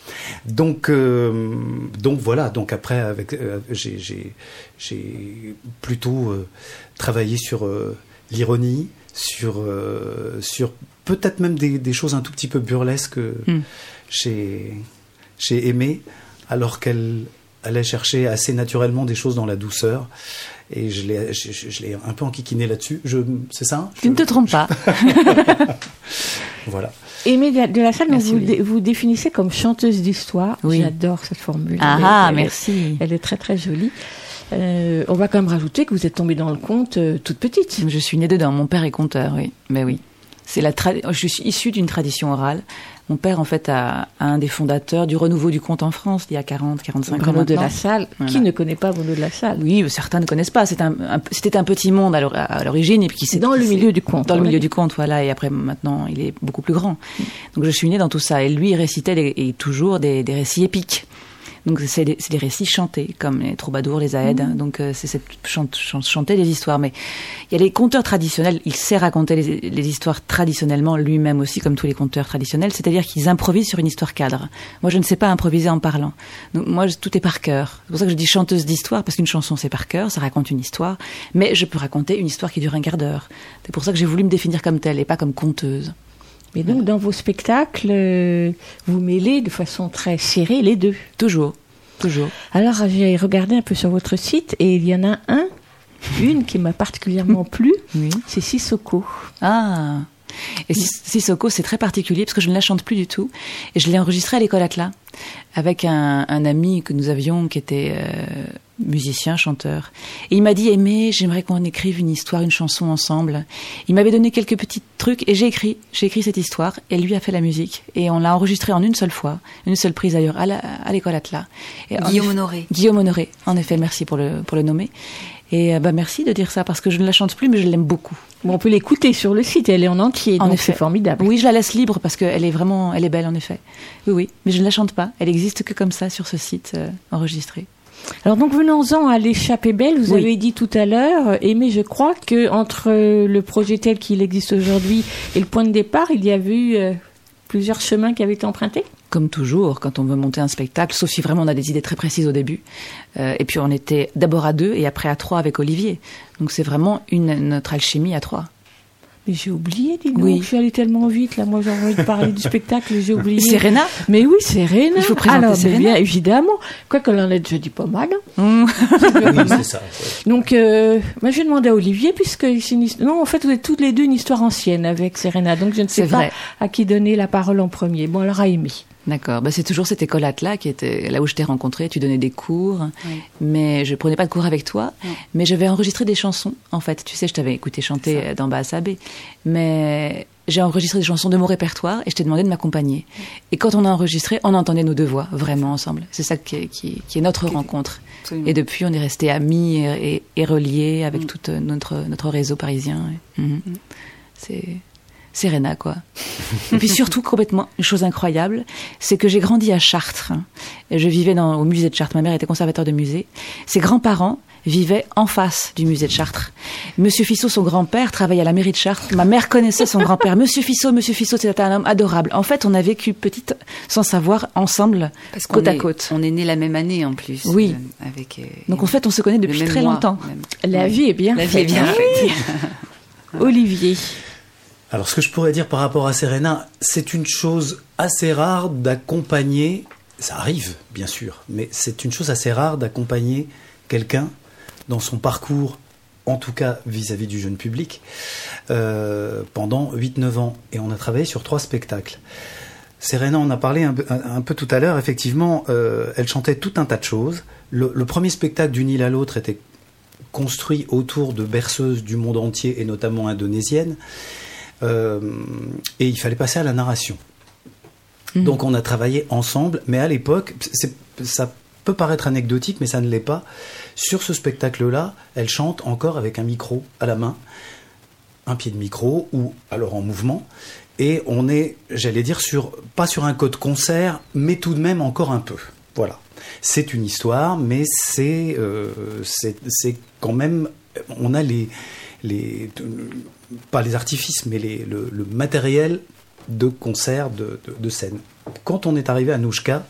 Donc, euh, donc voilà. Donc après, avec, euh, j'ai, j'ai, j'ai plutôt euh, travaillé sur l'ironie, sur, sur peut-être même des, des choses un tout petit peu burlesques Mm. chez, chez Aimé, alors qu'elle allait chercher assez naturellement des choses dans la douceur. Et je l'ai, je, je- je l'ai un peu enquiquiné là-dessus. Je, c'est ça? Tu ne te trompes pas. Voilà. Aimée de de la salle, Merci, vous, dé- vous définissez comme chanteuse d'histoire. Oui. J'adore cette formule. Ah Elle ah, elle merci. Elle est très très jolie. Euh, on va quand même rajouter que vous êtes tombée dans le conte euh, toute petite. Je suis née dedans. Mon père est conteur, oui. Mais oui. C'est la tra- Je suis issue d'une tradition orale. Mon père, en fait, a, a un des fondateurs du renouveau du conte en France, il y a 40, 45 ans Bruno de la Salle. Voilà. Qui ne connaît pas Bruno de la Salle Oui, certains ne connaissent pas. C'est un- un- C'était un, petit monde à l'or- à l'origine et puis qui s'est Dans le milieu du conte. Dans le milieu du conte, voilà. Et après, maintenant, il est beaucoup plus grand. Donc, je suis née dans tout ça. Et lui, il récitait des- et toujours des, des récits épiques. Donc, c'est des, récits chantés, comme les troubadours, les aèdes. Donc, euh, c'est chanter des histoires. Mais il y a les conteurs traditionnels. Il sait raconter les, les histoires traditionnellement, lui-même aussi, comme tous les conteurs traditionnels. C'est-à-dire qu'ils improvisent sur une histoire cadre. Moi, je ne sais pas improviser en parlant. Donc, moi, je- tout est par cœur. C'est pour ça que je dis chanteuse d'histoire, parce qu'une chanson, c'est par cœur, ça raconte une histoire. Mais je peux raconter une histoire qui dure un quart d'heure. C'est pour ça que j'ai voulu me définir comme telle et pas comme conteuse. Mais donc, dans vos spectacles, euh, vous mêlez de façon très serrée les deux. Toujours. Toujours. Alors, j'ai regardé un peu sur votre site et il y en a un, une qui m'a particulièrement plu, Oui. c'est Sissoko. Ah Et Sis- Sissoko, c'est très particulier parce que je ne la chante plus du tout. Et je l'ai enregistrée à l'école Atlas avec un, un ami que nous avions qui était euh, musicien, chanteur. Et il m'a dit, Aimé, j'aimerais qu'on écrive une histoire, une chanson ensemble. Il m'avait donné quelques petits trucs et j'ai écrit, j'ai écrit cette histoire et lui a fait la musique. Et on l'a enregistrée en une seule fois, une seule prise d'ailleurs, à l'école Atlas. Et Guillaume Honoré. Guillaume Honoré, en effet, merci pour le, pour le nommer. Et euh, bah, merci de dire ça parce que je ne la chante plus, mais je l'aime beaucoup. Bon, on peut l'écouter sur le site, elle est en entier, En donc effet. c'est formidable. Oui, je la laisse libre parce qu'elle est vraiment, elle est belle en effet. Oui, oui, mais je ne la chante pas. Elle existe que comme ça sur ce site euh, enregistré. Alors donc venons-en à l'échappée belle. Vous Oui. avez dit tout à l'heure, Aimé, je crois que entre euh, le projet tel qu'il existe aujourd'hui et le point de départ, il y a eu euh, plusieurs chemins qui avaient été empruntés. Comme toujours, quand on veut monter un spectacle, sauf si vraiment on a des idées très précises au début. Euh, et puis on était d'abord à deux et après à trois avec Olivier. Donc c'est vraiment une notre alchimie à trois. Mais j'ai oublié, dis donc. Oui. Je suis allée tellement vite, là. Moi, j'ai envie de parler du spectacle, j'ai oublié. Serena Mais oui, Serena. Il faut présenter Alors, Serena. bien évidemment. Quoi qu'elle en ait déjà dit pas mal. hein. Oui, c'est ça. Donc, euh, moi, je vais demander à Olivier, puisque c'est une his- Non, en fait, vous êtes toutes les deux une histoire ancienne avec Serena. Donc, je ne sais pas vrai. à qui donner la parole en premier. Bon, alors, à Amy. D'accord. Bah, c'est toujours cette école-là qui était là où je t'ai rencontré. Tu donnais des cours, mais je prenais pas de cours avec toi. Mais j'avais enregistré des chansons. En fait, tu sais, je t'avais écouté chanter dans Bassabé, mais j'ai enregistré des chansons de mon répertoire et je t'ai demandé de m'accompagner. Et quand on a enregistré, on entendait nos deux voix vraiment ensemble. C'est ça qui est, qui, qui est notre rencontre. Absolument. Et depuis, on est restés amis et, et, et reliés avec tout euh, notre notre réseau parisien. Mhm. C'est Serena, quoi. Et puis surtout, complètement, une chose incroyable, c'est que j'ai grandi à Chartres. Et je vivais dans, au musée de Chartres. Ma mère était conservateur de musée. Ses grands-parents vivaient en face du musée de Chartres. Monsieur Fissot, son grand-père, travaillait à la mairie de Chartres. Ma mère connaissait son grand-père. Monsieur Fissot, Monsieur Fissot, c'était un homme adorable. En fait, on a vécu petite, sans savoir, ensemble, Parce côte à est- côte. On est né la même année en plus. Oui. euh, avec, euh, Donc en fait, on se connaît depuis très mois, longtemps. même. La vie est bien La vie est bien faite. Olivier. Alors, ce que je pourrais dire par rapport à Serena, c'est une chose assez rare d'accompagner. Ça arrive, bien sûr, mais c'est une chose assez rare d'accompagner quelqu'un dans son parcours, en tout cas vis-à-vis du jeune public, euh, pendant 8-9 ans. Et on a travaillé sur trois spectacles. Serena, on a parlé un, peu- tout à l'heure, effectivement, euh, elle chantait tout un tas de choses. Le, le premier spectacle d'une île à l'autre était construit autour de berceuses du monde entier et notamment indonésiennes. Euh, et il fallait passer à la narration. Donc on a travaillé ensemble, mais à l'époque, ça peut paraître anecdotique, mais ça ne l'est pas. Sur ce spectacle-là, elle chante encore avec un micro à la main, un pied de micro ou alors en mouvement. Et on est, j'allais dire, sur pas sur un code concert, mais tout de même encore un peu. Voilà. C'est une histoire, mais c'est euh, quand même, on a les les pas les artifices, mais le, matériel de concert, de, scène. Quand on est arrivé à Nouchka,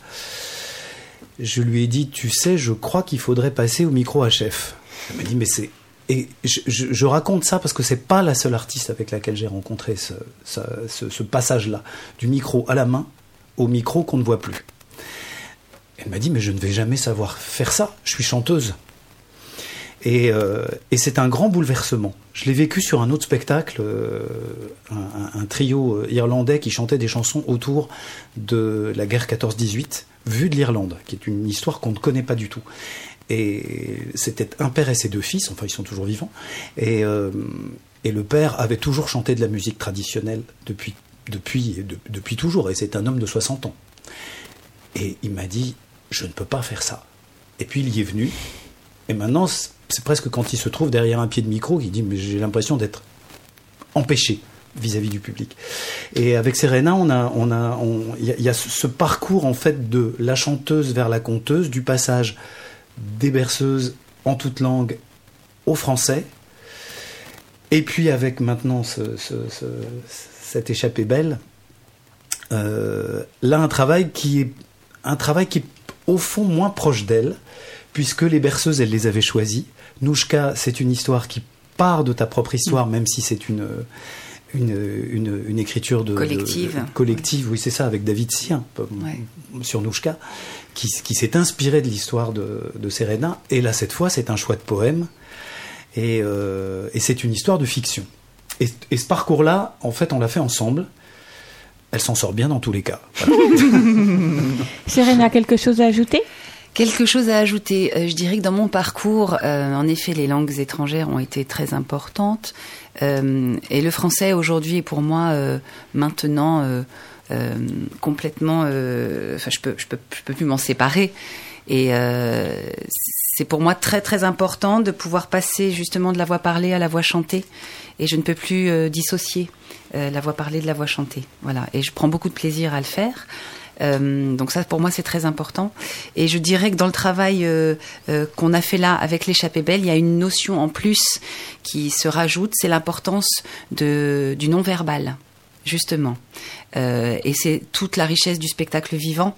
je lui ai dit, tu sais, je crois qu'il faudrait passer au micro HF. Elle m'a dit, mais c'est... Et je, raconte ça parce que c'est pas la seule artiste avec laquelle j'ai rencontré ce passage-là, du micro à la main au micro qu'on ne voit plus. Elle m'a dit, mais je ne vais jamais savoir faire ça, je suis chanteuse. Et, euh, et c'est un grand bouleversement. Je l'ai vécu sur un autre spectacle, euh, un, trio euh, irlandais qui chantait des chansons autour de la guerre 14-18, vue de l'Irlande, qui est une histoire qu'on ne connaît pas du tout. Et c'était un père et ses deux fils, enfin ils sont toujours vivants. Et, le père avait toujours chanté de la musique traditionnelle depuis, depuis, de- depuis toujours, et c'est un homme de 60 ans. Et il m'a dit, je ne peux pas faire ça. Et puis il y est venu, et maintenant, c'est presque quand il se trouve derrière un pied de micro qu'il dit Mais j'ai l'impression d'être empêché vis-à-vis du public. Et avec Serena, on a, il y, a- ce parcours en fait de la chanteuse vers la conteuse, du passage des berceuses en toute langue au français, et puis avec maintenant ce- cette échappée belle, euh, là un travail qui est un travail qui est au fond moins proche d'elle, puisque les berceuses, elle les avait choisies. Nouchka, c'est une histoire qui part de ta propre histoire, même si c'est une, une, une, une écriture de, Collective. de- collective, oui, c'est ça, avec David Sien, Ouais. sur Nouchka, qui, qui s'est inspiré de l'histoire de, de Serena. Et là, cette fois, c'est un choix de poème. Et, euh, et c'est une histoire de fiction. Et, et ce parcours-là, en fait, on l'a fait ensemble. Elle s'en sort bien dans tous les cas. Serena, quelque chose à ajouter? Quelque chose à ajouter. Euh, je dirais que dans mon parcours, euh, en effet, les langues étrangères ont été très importantes. Euh, et le français aujourd'hui est pour moi maintenant complètement. Enfin, je peux, je peux, je peux plus m'en séparer. Et c'est pour moi très très important de pouvoir passer justement de la voix parlée à la voix chantée. Et je ne peux plus dissocier la voix parlée de la voix chantée. Voilà. Et je prends beaucoup de plaisir à le faire. Euh, donc ça, pour moi, c'est très important. Et je dirais que dans le travail euh, euh, qu'on a fait là avec l'échappée belle, il y a une notion en plus qui se rajoute, c'est l'importance du non-verbal. justement. Et c'est toute la richesse du spectacle vivant.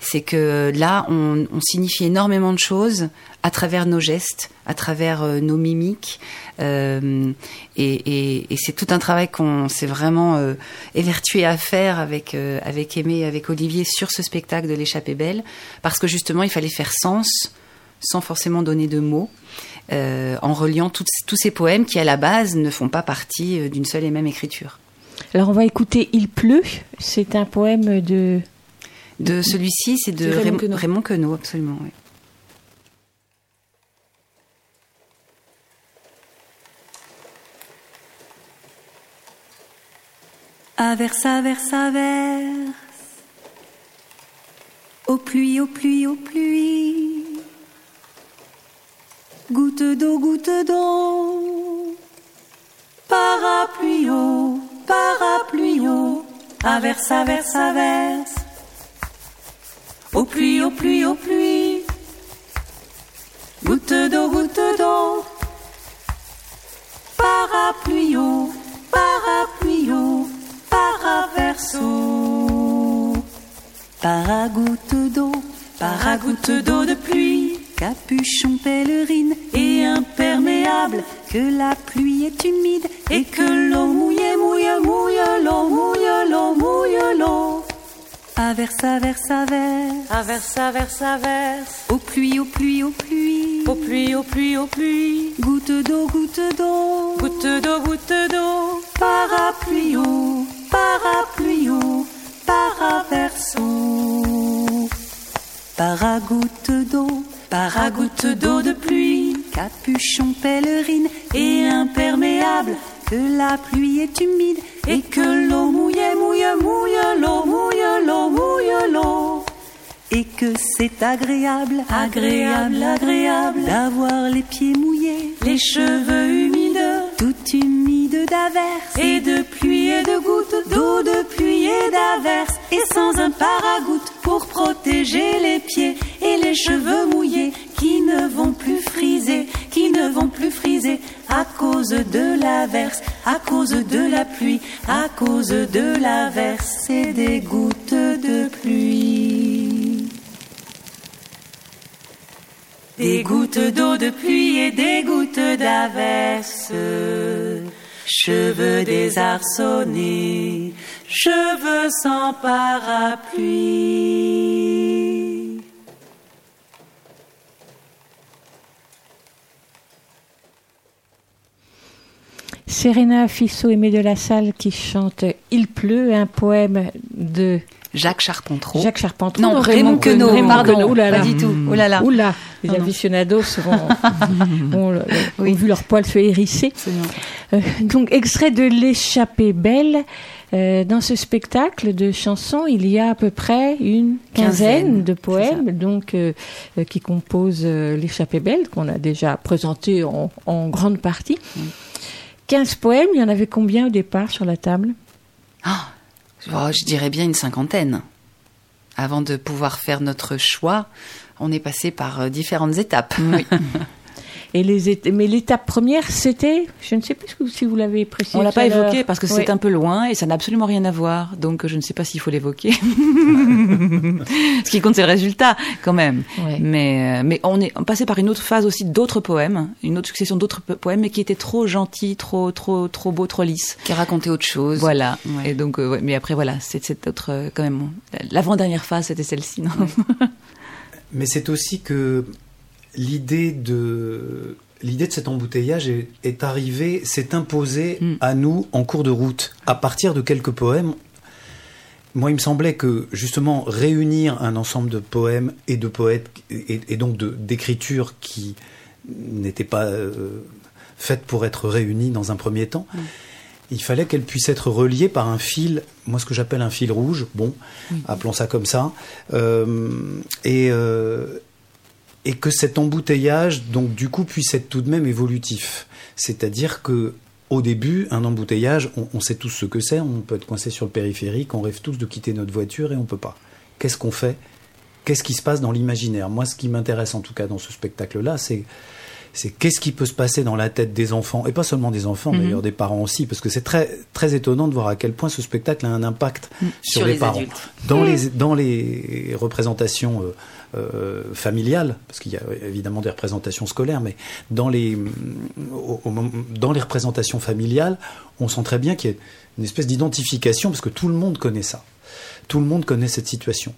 C'est que là, on, signifie énormément de choses à travers nos gestes, à travers euh, nos mimiques. Euh, et, c'est tout un travail qu'on s'est vraiment euh, évertué à faire avec, euh, avec Aimé et avec Olivier sur ce spectacle de l'échappée belle. Parce que justement, il fallait faire sens sans forcément donner de mots. Euh, en reliant tous ces poèmes qui, à la base, ne font pas partie euh, d'une seule et même écriture. Alors, on va écouter Il pleut. C'est un poème de. De celui-ci, c'est de Raymond Queneau. Raymond Queneau, absolument. Oui. Averse, averse, averse. Aux pluies, aux pluies, aux pluies. Goutte d'eau, goutte d'eau. Parapluie haut, parapluie haut. Averse, averse, averse. Aux pluies, aux pluies, aux pluies. Goutte d'eau, goutte d'eau. Parapluie parapluie. Paraverso. Paragoutte d'eau, paragoutte d'eau de pluie. Capuchon pèlerine et imperméable, que la pluie est humide et que l'eau mouille, mouille, mouille l'eau, mouille l'eau, mouille l'eau. Averse, averse, averse. Averse, averse, averse. Aux pluies, aux pluies, aux pluies. Aux pluies, aux pluies, aux pluies. Goutte d'eau, goutte d'eau. Goutte d'eau, goutte d'eau. Parapluie haut, parapluie haut, paraverso. Paragoutte d'eau, paragoutte d'eau de pluie. Capuchon pèlerine et imperméable, que la pluie est humide et que l'eau mouille, mouille, mouille l'eau, mouille l'eau, mouille l'eau. Et que c'est agréable, agréable, agréable d'avoir les pieds mouillés, les cheveux humides, tout humides d'averse. Et de pluie et de gouttes d'eau de pluie et d'averse. Et sans un paragoutte pour protéger les pieds et les cheveux mouillés qui ne vont plus friser, qui ne vont plus friser à cause de l'averse, à cause de la pluie, à cause de l'averse et des gouttes de pluie. Des gouttes d'eau de pluie et des gouttes d'averse, cheveux désarçonnés, cheveux sans parapluie. Serena Fissot Aimé de la Salle qui chante Il pleut, un poème de Jacques Charpentreau. Jacques Charpentreau. Non, Raymond Queneau. Raymond Pardon. Oulala. pas du tout. Oh là là. Oula, les Non, aficionados ont, ont vu leur poil se hérisser. Euh, donc, extrait de L'échappée belle. Euh, dans ce spectacle de chansons, il y a à peu près une quinzaine, Quinzaine, de poèmes donc euh, qui composent L'échappée belle, qu'on a déjà présenté en, en grande partie. 15 poèmes, il y en avait combien au départ sur la table? Ah, oh, je dirais bien une cinquantaine. Avant de pouvoir faire notre choix, on est passé par euh, différentes étapes. Et les éta- mais l'étape première, c'était, je ne sais plus si vous l'avez précisé. On l'a pas évoqué parce que c'est Oui. un peu loin et ça n'a absolument rien à voir. Donc je ne sais pas s'il faut l'évoquer. Ce qui compte c'est le résultat quand même. Mais euh, mais on est passé par une autre phase aussi d'autres poèmes, une autre succession d'autres po- poèmes mais qui étaient trop gentils, trop trop trop beaux, trop lisses. Qui racontait autre chose. Voilà. Ouais. Et donc euh, ouais, mais après voilà, c'est cette autre euh, quand même l'avant-dernière phase c'était celle-ci. non Mais c'est aussi que l'idée de l'idée de cet embouteillage est, est arrivée, s'est imposée Mm. à nous en cours de route. À partir de quelques poèmes, moi, il me semblait que justement réunir un ensemble de poèmes et de poètes et, et donc d'écritures qui n'étaient pas euh, faites pour être réunies dans un premier temps. Il fallait qu'elles puissent être reliées par un fil, moi ce que j'appelle un fil rouge, bon, appelons ça comme ça, Euh, et, euh, et que cet embouteillage, donc du coup, puisse être tout de même évolutif. C'est-à-dire que au début, un embouteillage, on, on sait tous ce que c'est, on peut être coincé sur le périphérique, on rêve tous de quitter notre voiture et on peut pas. Qu'est-ce qu'on fait? Qu'est-ce qui se passe dans l'imaginaire? Moi, ce qui m'intéresse en tout cas dans ce spectacle-là, c'est c'est qu'est-ce qui peut se passer dans la tête des enfants, et pas seulement des enfants, Mhm. d'ailleurs des parents aussi, parce que c'est très, très étonnant de voir à quel point ce spectacle a un impact Mm. sur, Sur les, les parents. adultes. Dans, Mm. les, dans les représentations euh, euh, familiales, parce qu'il y a évidemment des représentations scolaires, mais dans les, moment- dans les représentations familiales, on sent très bien qu'il y a une espèce d'identification, parce que tout le monde connaît ça. Tout le monde connaît cette situation.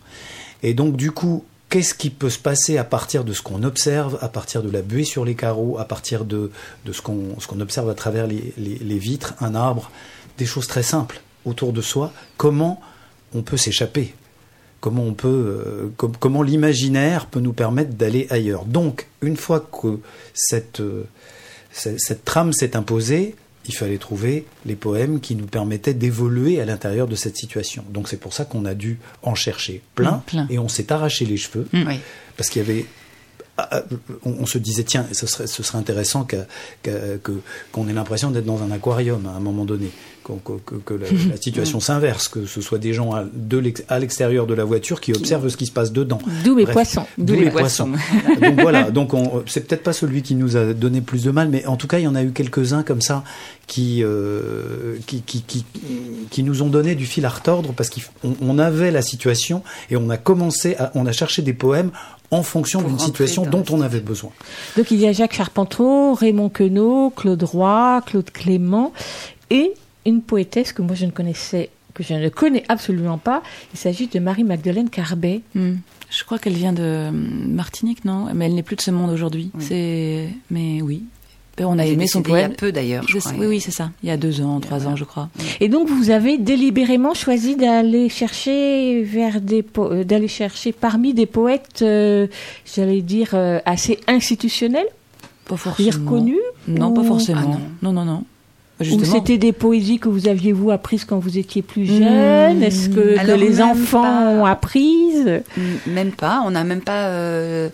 Et donc, du coup, qu'est-ce qui peut se passer à partir de ce qu'on observe, à partir de la buée sur les carreaux, à partir de, de ce qu'on observe à travers les- les vitres, un arbre, des choses très simples autour de soi Comment on peut s'échapper Comment on peut, euh, com- comment l'imaginaire peut nous permettre d'aller ailleurs Donc, une fois que cette, euh, cette, cette trame s'est imposée, il fallait trouver les poèmes qui nous permettaient d'évoluer à l'intérieur de cette situation. Donc c'est pour ça qu'on a dû en chercher plein, Mm, plein. et on s'est arraché les cheveux Mm. Oui. parce qu'il y avait on, on se disait tiens ce serait ce serait intéressant qu'on ait l'impression d'être dans un aquarium à un moment donné. Que, que- que la, la situation s'inverse que ce soit des gens à, de à l'extérieur de la voiture qui observent ce qui se passe dedans. D'où mes Bref, poissons. d'où les poissons. donc voilà donc on- c'est peut-être pas celui qui nous a donné plus de mal mais en tout cas il y en a eu quelques uns comme ça qui euh, qui, qui, qui qui nous ont donné du fil à retordre parce qu'on on avait la situation et on a commencé à, on a cherché des poèmes en fonction d'une situation dont on avait besoin. Donc il y a Jacques Charpentreau, Raymond Queneau, Claude Roy, Claude Clément et une poétesse que moi je ne connaissais que je ne connais absolument pas. Il s'agit de Marie-Magdeleine Carbet. Hmm. Je crois qu'elle vient de Martinique, non? Mais elle n'est plus de ce monde aujourd'hui. C'est, mais oui. On a aimé son décédée il y a poème. peu, d'ailleurs, je Je crois. sais- Oui, oui, c'est ça. Il y a deux ans, trois ans, je crois. Et donc vous avez délibérément choisi d'aller chercher vers des euh, d'aller chercher parmi des poètes, euh, j'allais dire euh, assez institutionnels, Pas forcément. connus. Non, ou- pas forcément. Ah non, non, non. Ou Justement. c'était des poésies que vous aviez vous apprises quand vous étiez plus jeune? Mmh. Est-ce que, les enfants pas. ont apprises? Mm, Même pas. On n'a même pas. euh,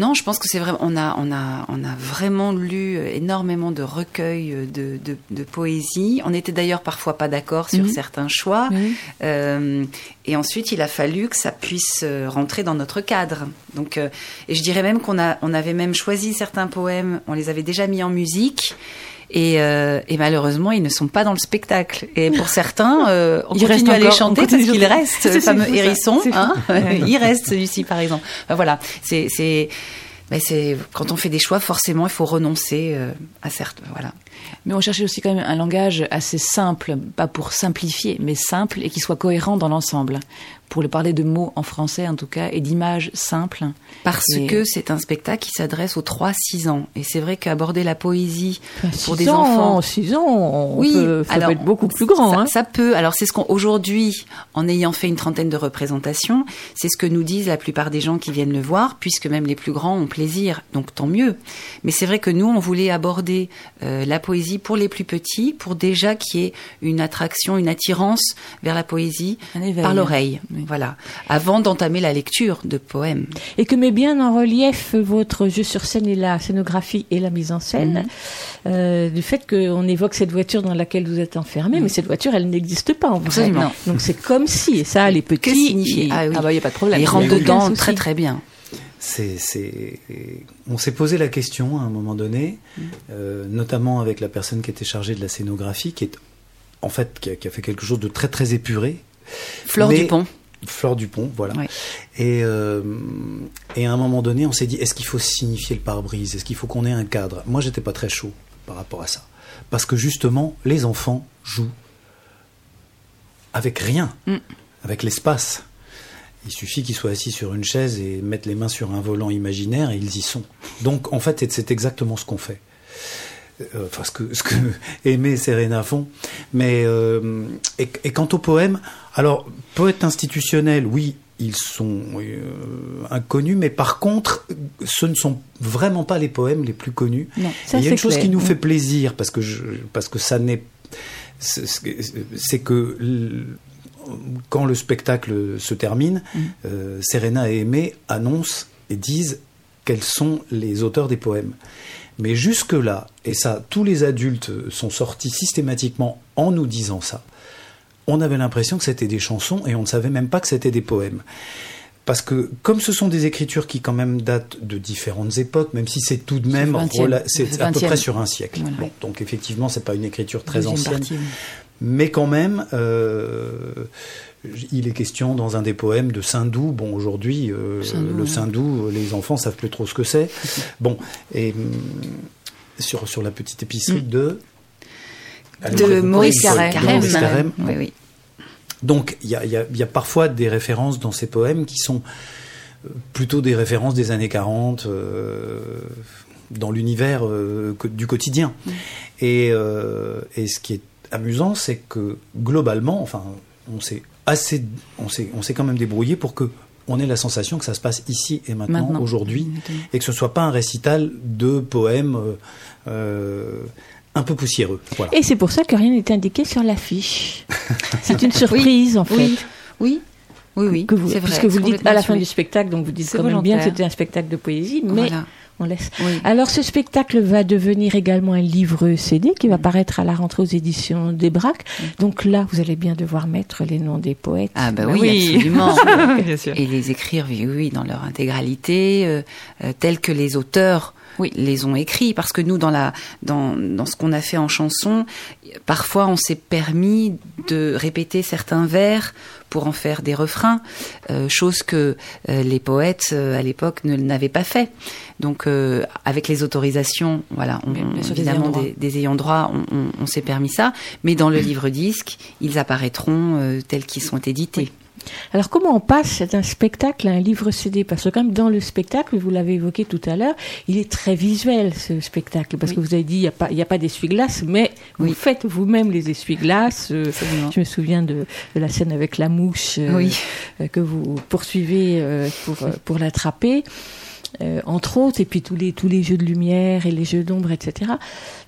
Non, je pense que c'est vraiment. On a, on a, on a vraiment lu énormément de recueils de, de, de poésie. On était d'ailleurs parfois pas d'accord sur Mhm. certains choix. Euh, et ensuite, il a fallu que ça puisse euh, rentrer dans notre cadre. Donc, euh, et je dirais même qu'on a, on avait même choisi certains poèmes. On les avait déjà mis en musique. Et, euh, et malheureusement, ils ne sont pas dans le spectacle. Et pour certains, euh, on Il continue reste à les chanter parce qu'il reste le fameux fou, hérisson. Hein. Il reste celui-ci, par exemple. Ben voilà, c'est, c'est, ben c'est quand on fait des choix, forcément, il faut renoncer euh, à certains. Voilà. Mais on cherchait aussi quand même un langage assez simple, pas pour simplifier, mais simple et qui soit cohérent dans l'ensemble. Pour le parler de mots en français en tout cas et d'images simples. Parce Et- que c'est un spectacle qui s'adresse aux 3-6 ans. Et c'est vrai qu'aborder la poésie pour Six des ans, enfants. 6 ans, on Oui, peut, ça alors, peut être beaucoup plus grand. Ça, hein. ça peut. Alors c'est ce qu'on aujourd'hui, en ayant fait une trentaine de représentations, c'est ce que nous disent la plupart des gens qui viennent le voir, puisque même les plus grands ont plaisir. Donc tant mieux. Mais c'est vrai que nous, on voulait aborder euh, la poésie pour les plus petits, pour déjà qu'il y ait une attraction, une attirance vers la poésie par l'oreille. Voilà. Avant d'entamer la lecture de poèmes. Et que met bien en relief votre jeu sur scène et la scénographie et la mise en scène, euh, du fait qu'on évoque cette voiture dans laquelle vous êtes enfermé, mais cette voiture, elle n'existe pas en vrai. Absolument. Donc c'est comme si, et ça, les petits... Que signifie? Ils- Ah oui. Ah bah y a pas de problème. Ils rentrent dedans très très bien. C'est, c'est, on s'est posé la question à un moment donné, Mm. euh, notamment avec la personne qui était chargée de la scénographie, qui est en fait qui a, qui a fait quelque chose de très très épuré. Flore Mais- Dupont. Fleur Dupont, voilà. Et, euh, et à un moment donné, on s'est dit est-ce qu'il faut signifier le pare-brise? Est-ce qu'il faut qu'on ait un cadre? Moi, j'étais pas très chaud par rapport à ça, parce que justement, les enfants jouent avec rien, Mm. avec l'espace. Il suffit qu'ils soient assis sur une chaise et mettent les mains sur un volant imaginaire et ils y sont. Donc, en fait, c'est exactement ce qu'on fait. Euh, Enfin, ce que, ce que Aimé et Serena font. Mais, euh, et, et quant au poème, alors, poète institutionnel, oui, ils sont euh, inconnus, mais par contre, ce ne sont vraiment pas les poèmes les plus connus. Non, Et ça, Il y a une chose clair. qui nous fait plaisir, parce que, je, parce que ça n'est. c'est- que quand le spectacle se termine, euh, Serena et Aimé annoncent et disent quels sont les auteurs des poèmes. Mais jusque-là, et ça, tous les adultes sont sortis systématiquement en nous disant ça, on avait l'impression que c'était des chansons et on ne savait même pas que c'était des poèmes. parce que comme ce sont des écritures qui quand même datent de différentes époques, même si c'est tout de même c'est à peu près sur un siècle. Bon, donc effectivement, c'est pas une écriture très ancienne, mais quand même, euh, il est question dans un des poèmes de Saint-Doux. Bon, aujourd'hui, euh, le Saint-Doux, les enfants savent plus trop ce que c'est. bon, et hum, sur sur la petite épicerie mm. de de Maurice Carême. Oui, oui. Donc il y a, parfois des références dans ces poèmes qui sont euh, plutôt des références des années 40 euh, dans l'univers euh, du quotidien. Mm. Et, et, ce qui est amusant, c'est que globalement, enfin, on s'est assez, on s'est, on s'est quand même débrouillé pour que on ait la sensation que ça se passe ici et maintenant, aujourd'hui, et que ce soit pas un récital de poèmes un peu poussiéreux. Et c'est pour ça que rien n'est indiqué sur l'affiche. c'est une surprise en fait. Oui, oui. Oui, oui, que vous, vrai, puisque vous dites à la fin du spectacle, donc vous dites quand même bien que c'était un spectacle de poésie, mais on laisse. Alors ce spectacle va devenir également un livre CD qui va mm. paraître à la rentrée aux éditions des Braques. Mm. Donc là, vous allez bien devoir mettre les noms des poètes. Ah bah, oui, absolument. Et les écrire, oui, oui, dans leur intégralité, euh, euh, tels que les auteurs oui. les ont écrits parce que nous dans la dans, dans ce qu'on a fait en chanson parfois on s'est permis de répéter certains vers pour en faire des refrains euh, chose que euh, les poètes euh, à l'époque ne n'avaient pas fait. Donc avec les autorisations voilà on, évidemment des, des, ayants droit on, on s'est permis ça. Mais dans le livre disque ils apparaîtront tels qu'ils sont édités alors comment on passe d'un spectacle à un livre CD Parce que quand même dans le spectacle, vous l'avez évoqué tout à l'heure, il est très visuel ce spectacle, parce que vous avez dit il n'y a pas, a pas d'essuie-glace, mais vous faites vous-même les essuie-glaces. Euh, je me souviens de, la scène avec la mouche euh, euh, que vous poursuivez pour, pour l'attraper. entre autres, et puis tous les, tous les jeux de lumière et les jeux d'ombre, etc.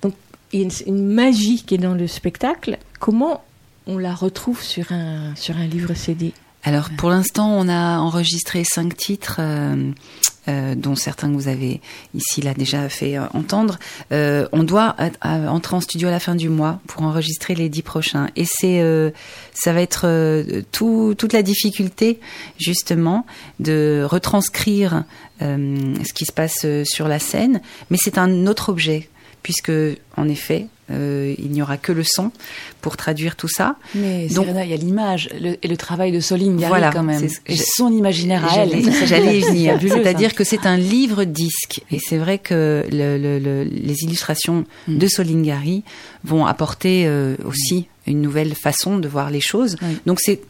Donc, il y a une, une magie qui est dans le spectacle. Comment on la retrouve sur un, sur un livre CD alors pour l'instant, on a enregistré cinq titres, euh, euh, dont certains que vous avez ici là déjà fait euh, entendre. on doit entrer en studio à la fin du mois pour enregistrer les dix prochains, et c'est ça va être tout, toute la difficulté justement de retranscrire ce qui se passe sur la scène, mais c'est un autre objet puisque en effet euh, il n'y aura que le son pour traduire tout ça. Mais Donc, il y a l'image et le travail de Soline voilà, quand même. Et son imaginaire à elle. J'allais y venir. C'est-à-dire que c'est un livre disque. Et c'est vrai que les illustrations hmm. de Soline Gary vont apporter euh, aussi une nouvelle façon de voir les choses. Donc c'est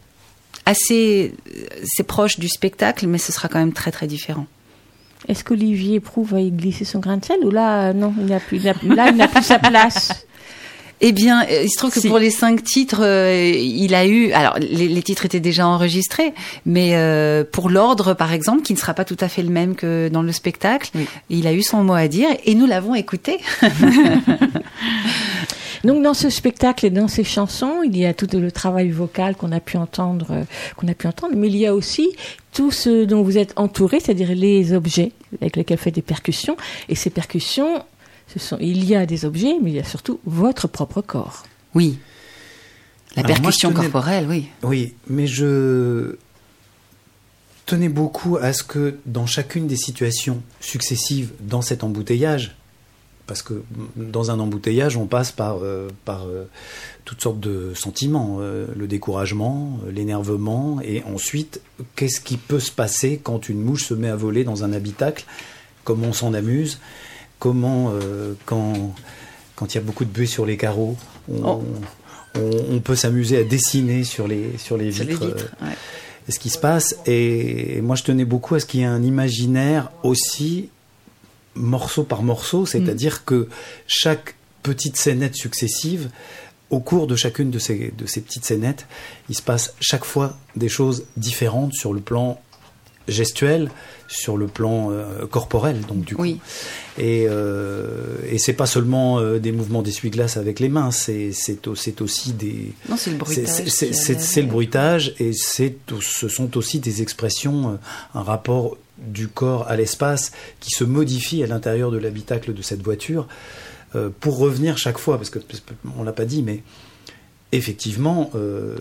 assez, c'est proche du spectacle, mais ce sera quand même très très différent. Est-ce qu'Olivier prouve va y glisser son grain de sel ou là, non, il n'a plus, là, il n'a plus sa place? Eh bien, euh, il se trouve que pour les cinq titres, euh, il a eu. Alors, les, titres étaient déjà enregistrés, mais euh, pour l'ordre, par exemple, qui ne sera pas tout à fait le même que dans le spectacle, il a eu son mot à dire et nous l'avons écouté. Donc dans ce spectacle et dans ces chansons, il y a tout le travail vocal qu'on a pu entendre, euh, qu'on a pu entendre, mais il y a aussi tout ce dont vous êtes entouré, c'est-à-dire les objets avec lesquels vous faites des percussions. Et ces percussions, ce sont, il y a des objets, mais il y a surtout votre propre corps. Oui. La percussion corporelle, oui. Oui, mais je tenais beaucoup à ce que dans chacune des situations successives dans cet embouteillage, parce que dans un embouteillage, on passe par, euh, par euh, toutes sortes de sentiments, euh, le découragement, l'énervement, et ensuite, qu'est-ce qui peut se passer quand une mouche se met à voler dans un habitacle? Comment on s'en amuse? Comment, quand, quand il y a beaucoup de buée sur les carreaux, on, oh. peut s'amuser à dessiner sur les, sur les vitres, ce qui se passe. et moi, je tenais beaucoup à ce qu'il y ait un imaginaire aussi morceau par morceau, c'est-à-dire mm. que chaque petite scénette successive, au cours de chacune de ces, de ces petites scénettes, il se passe chaque fois des choses différentes sur le plan gestuel, sur le plan euh, corporel, donc du coup. Oui. Et, euh, et c'est pas seulement euh, des mouvements d'essuie-glace avec les mains, c'est aussi des. Non, c'est le bruitage. C'est le bruitage et c'est ce sont aussi des expressions, euh, un rapport du corps à l'espace qui se modifie à l'intérieur de l'habitacle de cette voiture euh, pour revenir chaque fois, parce que on l'a pas dit, mais effectivement, euh,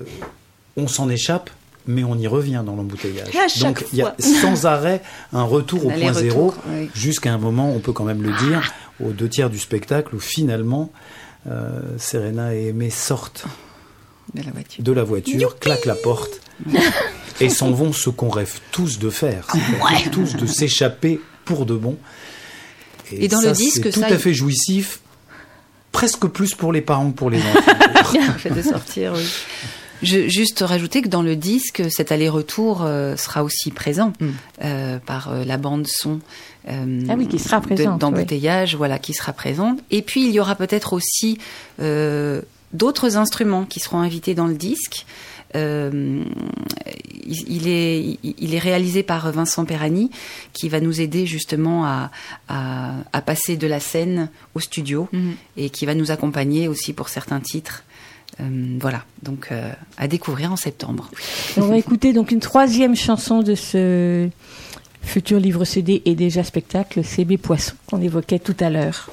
on s'en échappe mais on y revient dans l'embouteillage. Donc il y a sans arrêt un retour au point zéro, oui. jusqu'à un moment, on peut quand même le dire, aux deux tiers du spectacle, où finalement, euh, Serena et Aimé sortent De la voiture. de la voiture, claquent la porte et s'en vont ce qu'on rêve tous de faire, c'est-à-dire tous de s'échapper pour de bon. Et dans ça, le disque, c'est tout ça, à il- fait jouissif, presque plus pour les parents que pour les enfants. Le fait de sortir, oui. Je, juste rajouter que dans le disque, cet aller-retour euh, sera aussi présent euh, par euh, la bande son. euh, Ah oui, qui sera présente, D'embouteillage, voilà, qui sera présente. Et puis il y aura peut-être aussi euh, d'autres instruments qui seront invités dans le disque. Euh, il, est, il- est réalisé par Vincent Perani, qui va nous aider justement à, à, à passer de la scène au studio Mhm. et qui va nous accompagner aussi pour certains titres. Euh, voilà, donc euh, à découvrir en septembre. On va écouter donc une troisième chanson de ce futur livre CD et déjà spectacle, CB Poisson, qu'on évoquait tout à l'heure.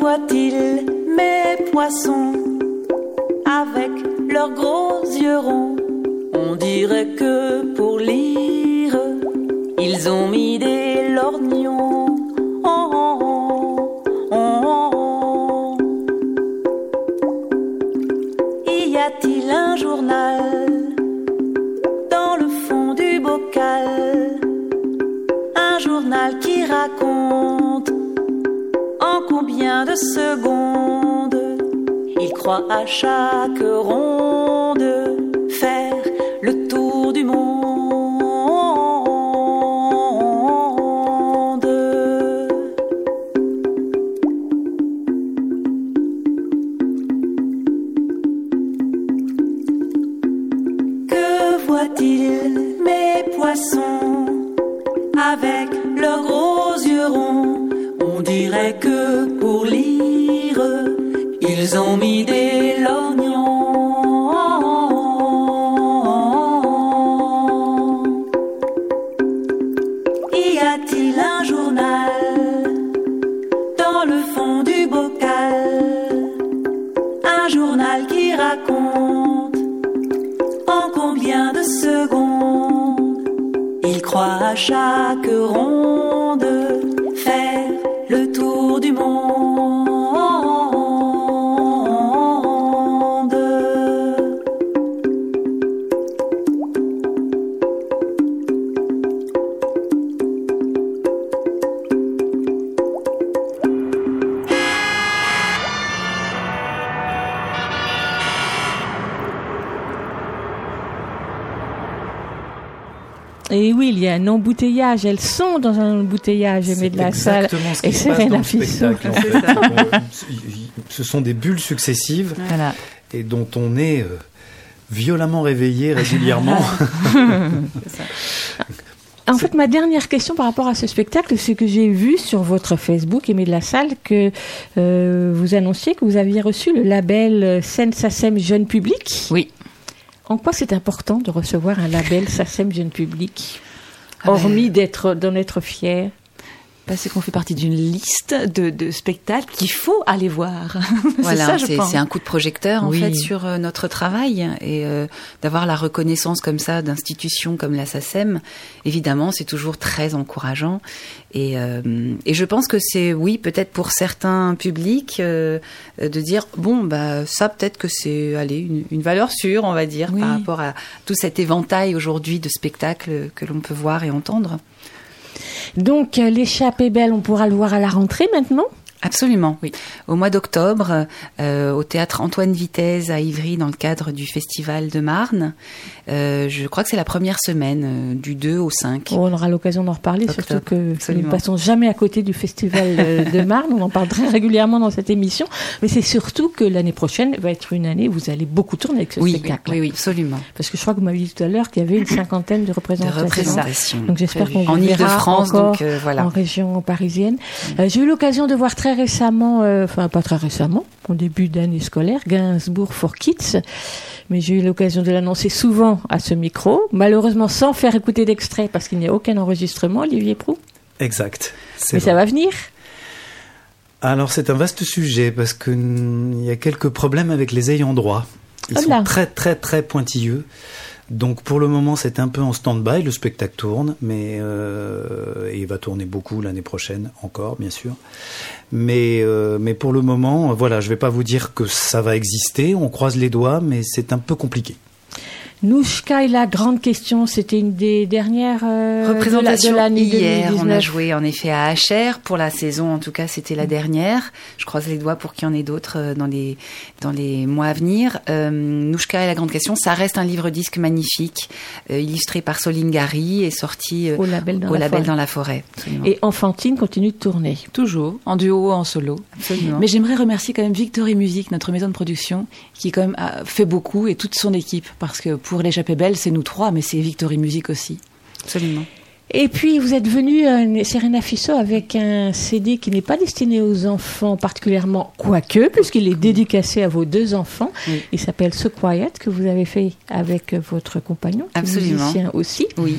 Voient-ils, mes poissons, avec leurs gros yeux ronds? On dirait que pour lire, ils ont mis des lorgnons. Oh, oh, il croit à chaque ronde embouteillage. Elles sont dans un embouteillage, mais de la salle. exactement ce Et qui se passe dans Serena le Fissot. spectacle. en fait. On- Ce sont des bulles successives Voilà. et dont on est euh, violemment réveillé régulièrement. En fait, ma dernière question par rapport à ce spectacle, c'est que j'ai vu sur votre Facebook, Aimé de la Salle, que euh, vous annonciez que vous aviez reçu le label euh, Scène Sassem Jeune Public. Oui. En quoi c'est important de recevoir un label Sassem Jeune Public? Ah Hormis ben- d'être d'en être fier. Parce qu'on fait partie d'une liste de, de spectacles qu'il faut aller voir. Voilà, c'est c'est c'est un coup de projecteur en Oui. fait sur euh, notre travail et euh, d'avoir la reconnaissance comme ça d'institutions comme la SACEM, évidemment, c'est toujours très encourageant. Et, euh, et je pense que c'est, oui, peut-être pour certains publics, euh, de dire bon, bah ça peut-être que c'est, allez, une, une valeur sûre, on va dire, Oui. par rapport à tout cet éventail aujourd'hui de spectacles que l'on peut voir et entendre. Donc, euh, l'échappée belle, on pourra le voir à la rentrée maintenant Absolument, oui. Au mois d'octobre, euh, au théâtre Antoine Vitesse à Ivry, dans le cadre du Festival de Marne. Euh, je crois que c'est la première semaine, euh, du 2 au 5. On aura l'occasion d'en reparler, Octobre, surtout que nous ne passons jamais à côté du festival de Marne. On en parle très régulièrement dans cette émission. Mais c'est surtout que l'année prochaine va être une année où vous allez beaucoup tourner avec ce Oui, spectacle. oui, oui, absolument. Parce que je crois que vous m'avez dit tout à l'heure qu'il y avait une cinquantaine de De représentations. représentation. Donc j'espère qu'on En vous verra Ile-de-France, encore donc voilà. en région parisienne. J'ai eu l'occasion de voir très très récemment, euh, enfin pas très récemment, au début d'année scolaire, Gainsbourg for Kids. Mais j'ai eu l'occasion de l'annoncer souvent à ce micro, malheureusement sans faire écouter d'extrait parce qu'il n'y a aucun enregistrement, Olivier Prou. Exact. Mais ça va venir Alors c'est un vaste sujet parce qu'il y a quelques problèmes avec les ayants droit. Ils Oh sont très très très pointilleux. Donc pour le moment c'est un peu en stand-by, le spectacle tourne, mais euh, et il va tourner beaucoup l'année prochaine encore bien sûr. Mais euh, mais pour le moment voilà, je vais pas vous dire que ça va exister, on croise les doigts, mais c'est un peu compliqué. Nouchka et la grande question, c'était une des dernières euh, Représentation de la- de l'année hier, 2019. on a joué en effet à HR pour la saison. En tout cas, c'était la dernière. Je croise les doigts pour qu'il y en ait d'autres euh, dans les dans les mois à venir. Euh, Nouchka et la grande question, ça reste un livre disque magnifique, euh, illustré par Soline Gary et sorti euh, Au label dans au la label forêt. dans la forêt. Absolument. Et Enfantine continue de tourner. Toujours, en duo ou en solo. Absolument. Mais j'aimerais remercier quand même Victory Music, notre maison de production, qui quand même a fait beaucoup et toute son équipe. Parce que pour l'échappée belle, c'est nous trois, mais c'est Victory Music aussi. Absolument. Et puis vous êtes venu, euh, Serena Fisso, avec un CD qui n'est pas destiné aux enfants particulièrement, quoique, puisqu'il est dédicacé à vos deux enfants. Oui. Il s'appelle So Quiet, que vous avez fait avec votre compagnon, qui est Absolument. musicien aussi, Oui.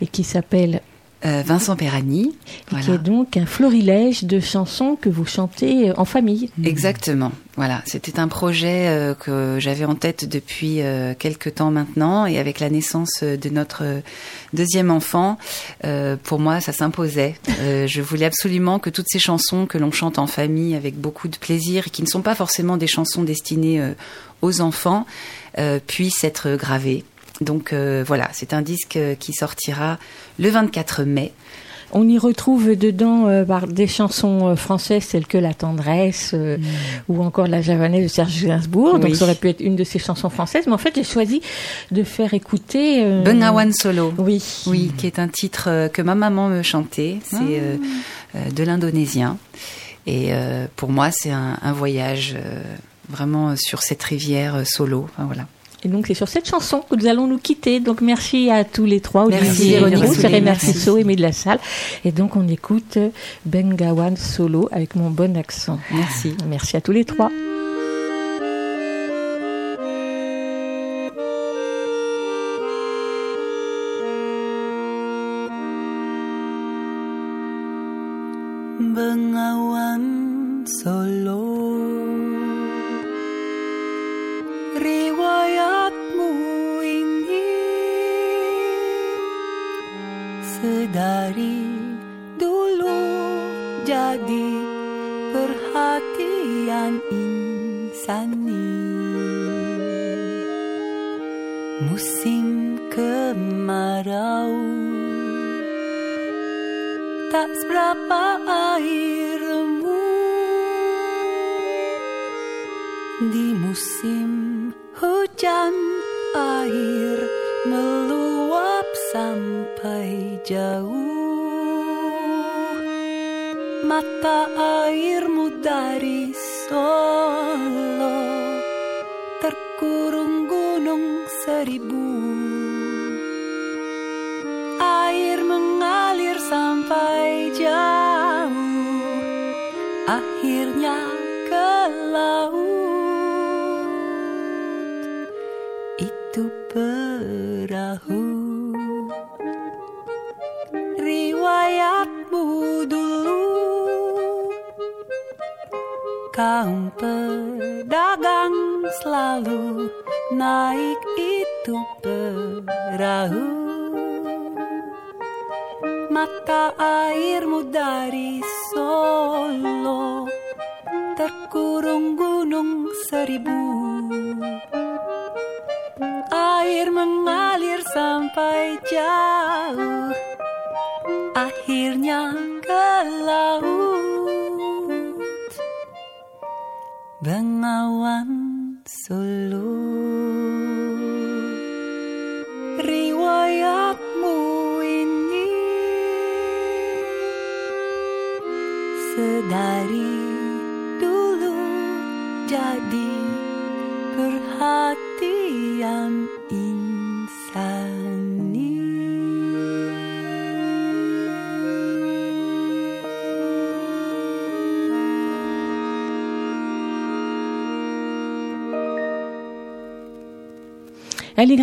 et qui s'appelle, Euh, Vincent Perani. Voilà. qui est donc un florilège de chansons que vous chantez euh, en famille. Exactement. Voilà, c'était un projet euh, que j'avais en tête depuis euh, quelques temps maintenant, et avec la naissance de notre deuxième enfant, pour moi, ça s'imposait. Je voulais absolument que toutes ces chansons que l'on chante en famille avec beaucoup de plaisir, et qui ne sont pas forcément des chansons destinées aux enfants, puissent être gravées. Donc euh, voilà, c'est un disque euh, qui sortira le 24 mai. On y retrouve dedans euh, des chansons françaises telles que La tendresse euh, ou encore La javanaise de Serge Gainsbourg. Donc ça aurait pu être une de ces chansons françaises, mais en fait j'ai choisi de faire écouter. euh, Bengawan Solo. Oui. Oui, qui est un titre que ma maman me chantait. C'est euh, de l'indonésien. Et pour moi, c'est un, un voyage vraiment sur cette rivière solo. Enfin, voilà. Et donc c'est sur cette chanson que nous allons nous quitter. Donc merci à tous les trois, Merci, Olivier Véronique, merci, Serena merci. Fisso, Aimé de la Salle. Et donc on écoute Bengawan solo avec mon bon accent. Merci. Merci à tous les trois.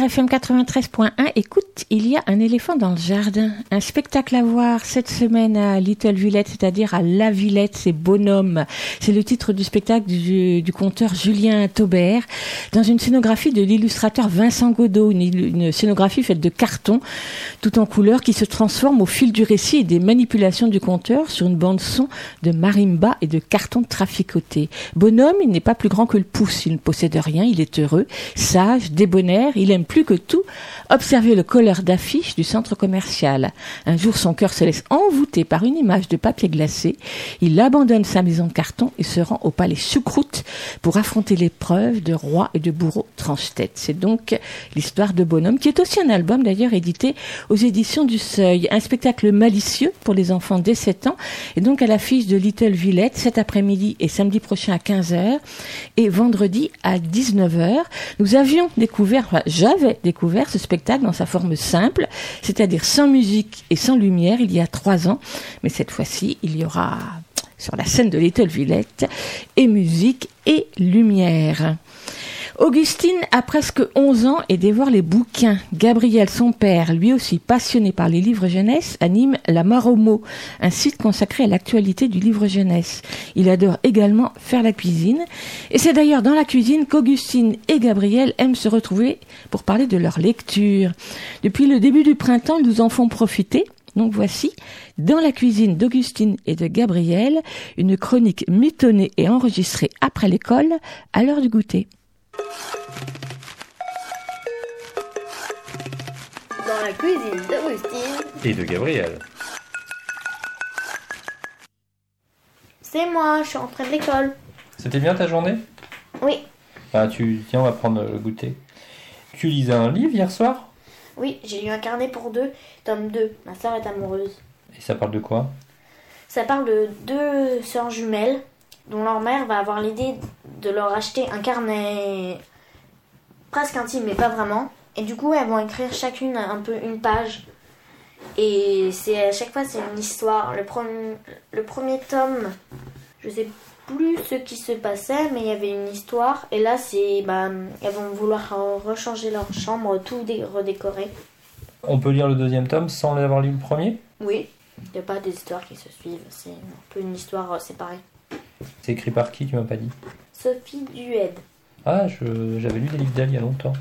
L'YFM 93.1, écoute, il y a un éléphant dans le jardin. Un spectacle à voir cette semaine à Little Villette, c'est-à-dire à La Villette, c'est Bonhomme. C'est le titre du spectacle du, conteur Julien Taubert, dans une scénographie de l'illustrateur Vincent Godot, une, scénographie faite de carton, tout en couleur, qui se transforme au fil du récit et des manipulations du conteur sur une bande son de marimba et de carton traficoté. Bonhomme, il n'est pas plus grand que le pouce, il ne possède rien, il est heureux, sage, débonnaire, il aime plus que tout observer le colleur d'affiches du centre commercial. Un jour, son cœur se laisse envoûter par une image de papier glacé. Il abandonne sa maison de carton et se rend au palais Choucroute pour affronter l'épreuve de roi et de bourreau tranche-tête. C'est donc l'histoire de Bonhomme, qui est aussi un album d'ailleurs édité aux éditions du Seuil. Un spectacle malicieux pour les enfants dès 7 ans et donc à l'affiche de Little Villette cet après-midi et samedi prochain à 15h et vendredi à 19h. Nous avions découvert, j'avais découvert ce spectacle dans sa forme simple, c'est-à-dire sans musique et sans lumière il y a trois ans. Mais cette fois-ci, il y aura sur la scène de Little Villette et musique et lumière. Augustine a presque 11 ans et dévore les bouquins. Gabriel, son père, lui aussi passionné par les livres jeunesse, anime La Maromo, un site consacré à l'actualité du livre jeunesse. Il adore également faire la cuisine. Et c'est d'ailleurs dans la cuisine qu'Augustine et Gabriel aiment se retrouver pour parler de leur lecture. Depuis le début du printemps, ils nous en font profiter. Donc voici, dans la cuisine d'Augustine et de Gabriel, une chronique mitonnée et enregistrée après l'école, à l'heure du goûter. Dans la cuisine d'Augustine. Et de Gabriel. C'est moi, je suis rentrée de l'école. C'était bien ta journée? Oui, Ah, tu tiens, on va prendre le goûter. Tu lisais un livre hier soir? Oui, j'ai lu un carnet pour deux, tome 2. Ma soeur est amoureuse. Et ça parle de quoi? Ça parle de deux sœurs jumelles dont leur mère va avoir l'idée de leur acheter un carnet presque intime, mais pas vraiment. Et du coup, elles vont écrire chacune un peu une page. Et c'est à chaque fois c'est une histoire. Le, premier le premier tome, je sais plus ce qui se passait, mais il y avait une histoire. Et là, c'est bah, elles vont vouloir rechanger leur chambre, tout dé- redécorer. On peut lire le deuxième tome sans avoir lu le premier? Oui, il n'y a pas des histoires qui se suivent. C'est un peu une histoire euh, séparée. C'est écrit par qui, tu m'as pas dit Sophie Dued. Ah, je- j'avais lu des livres d'elle il y a longtemps.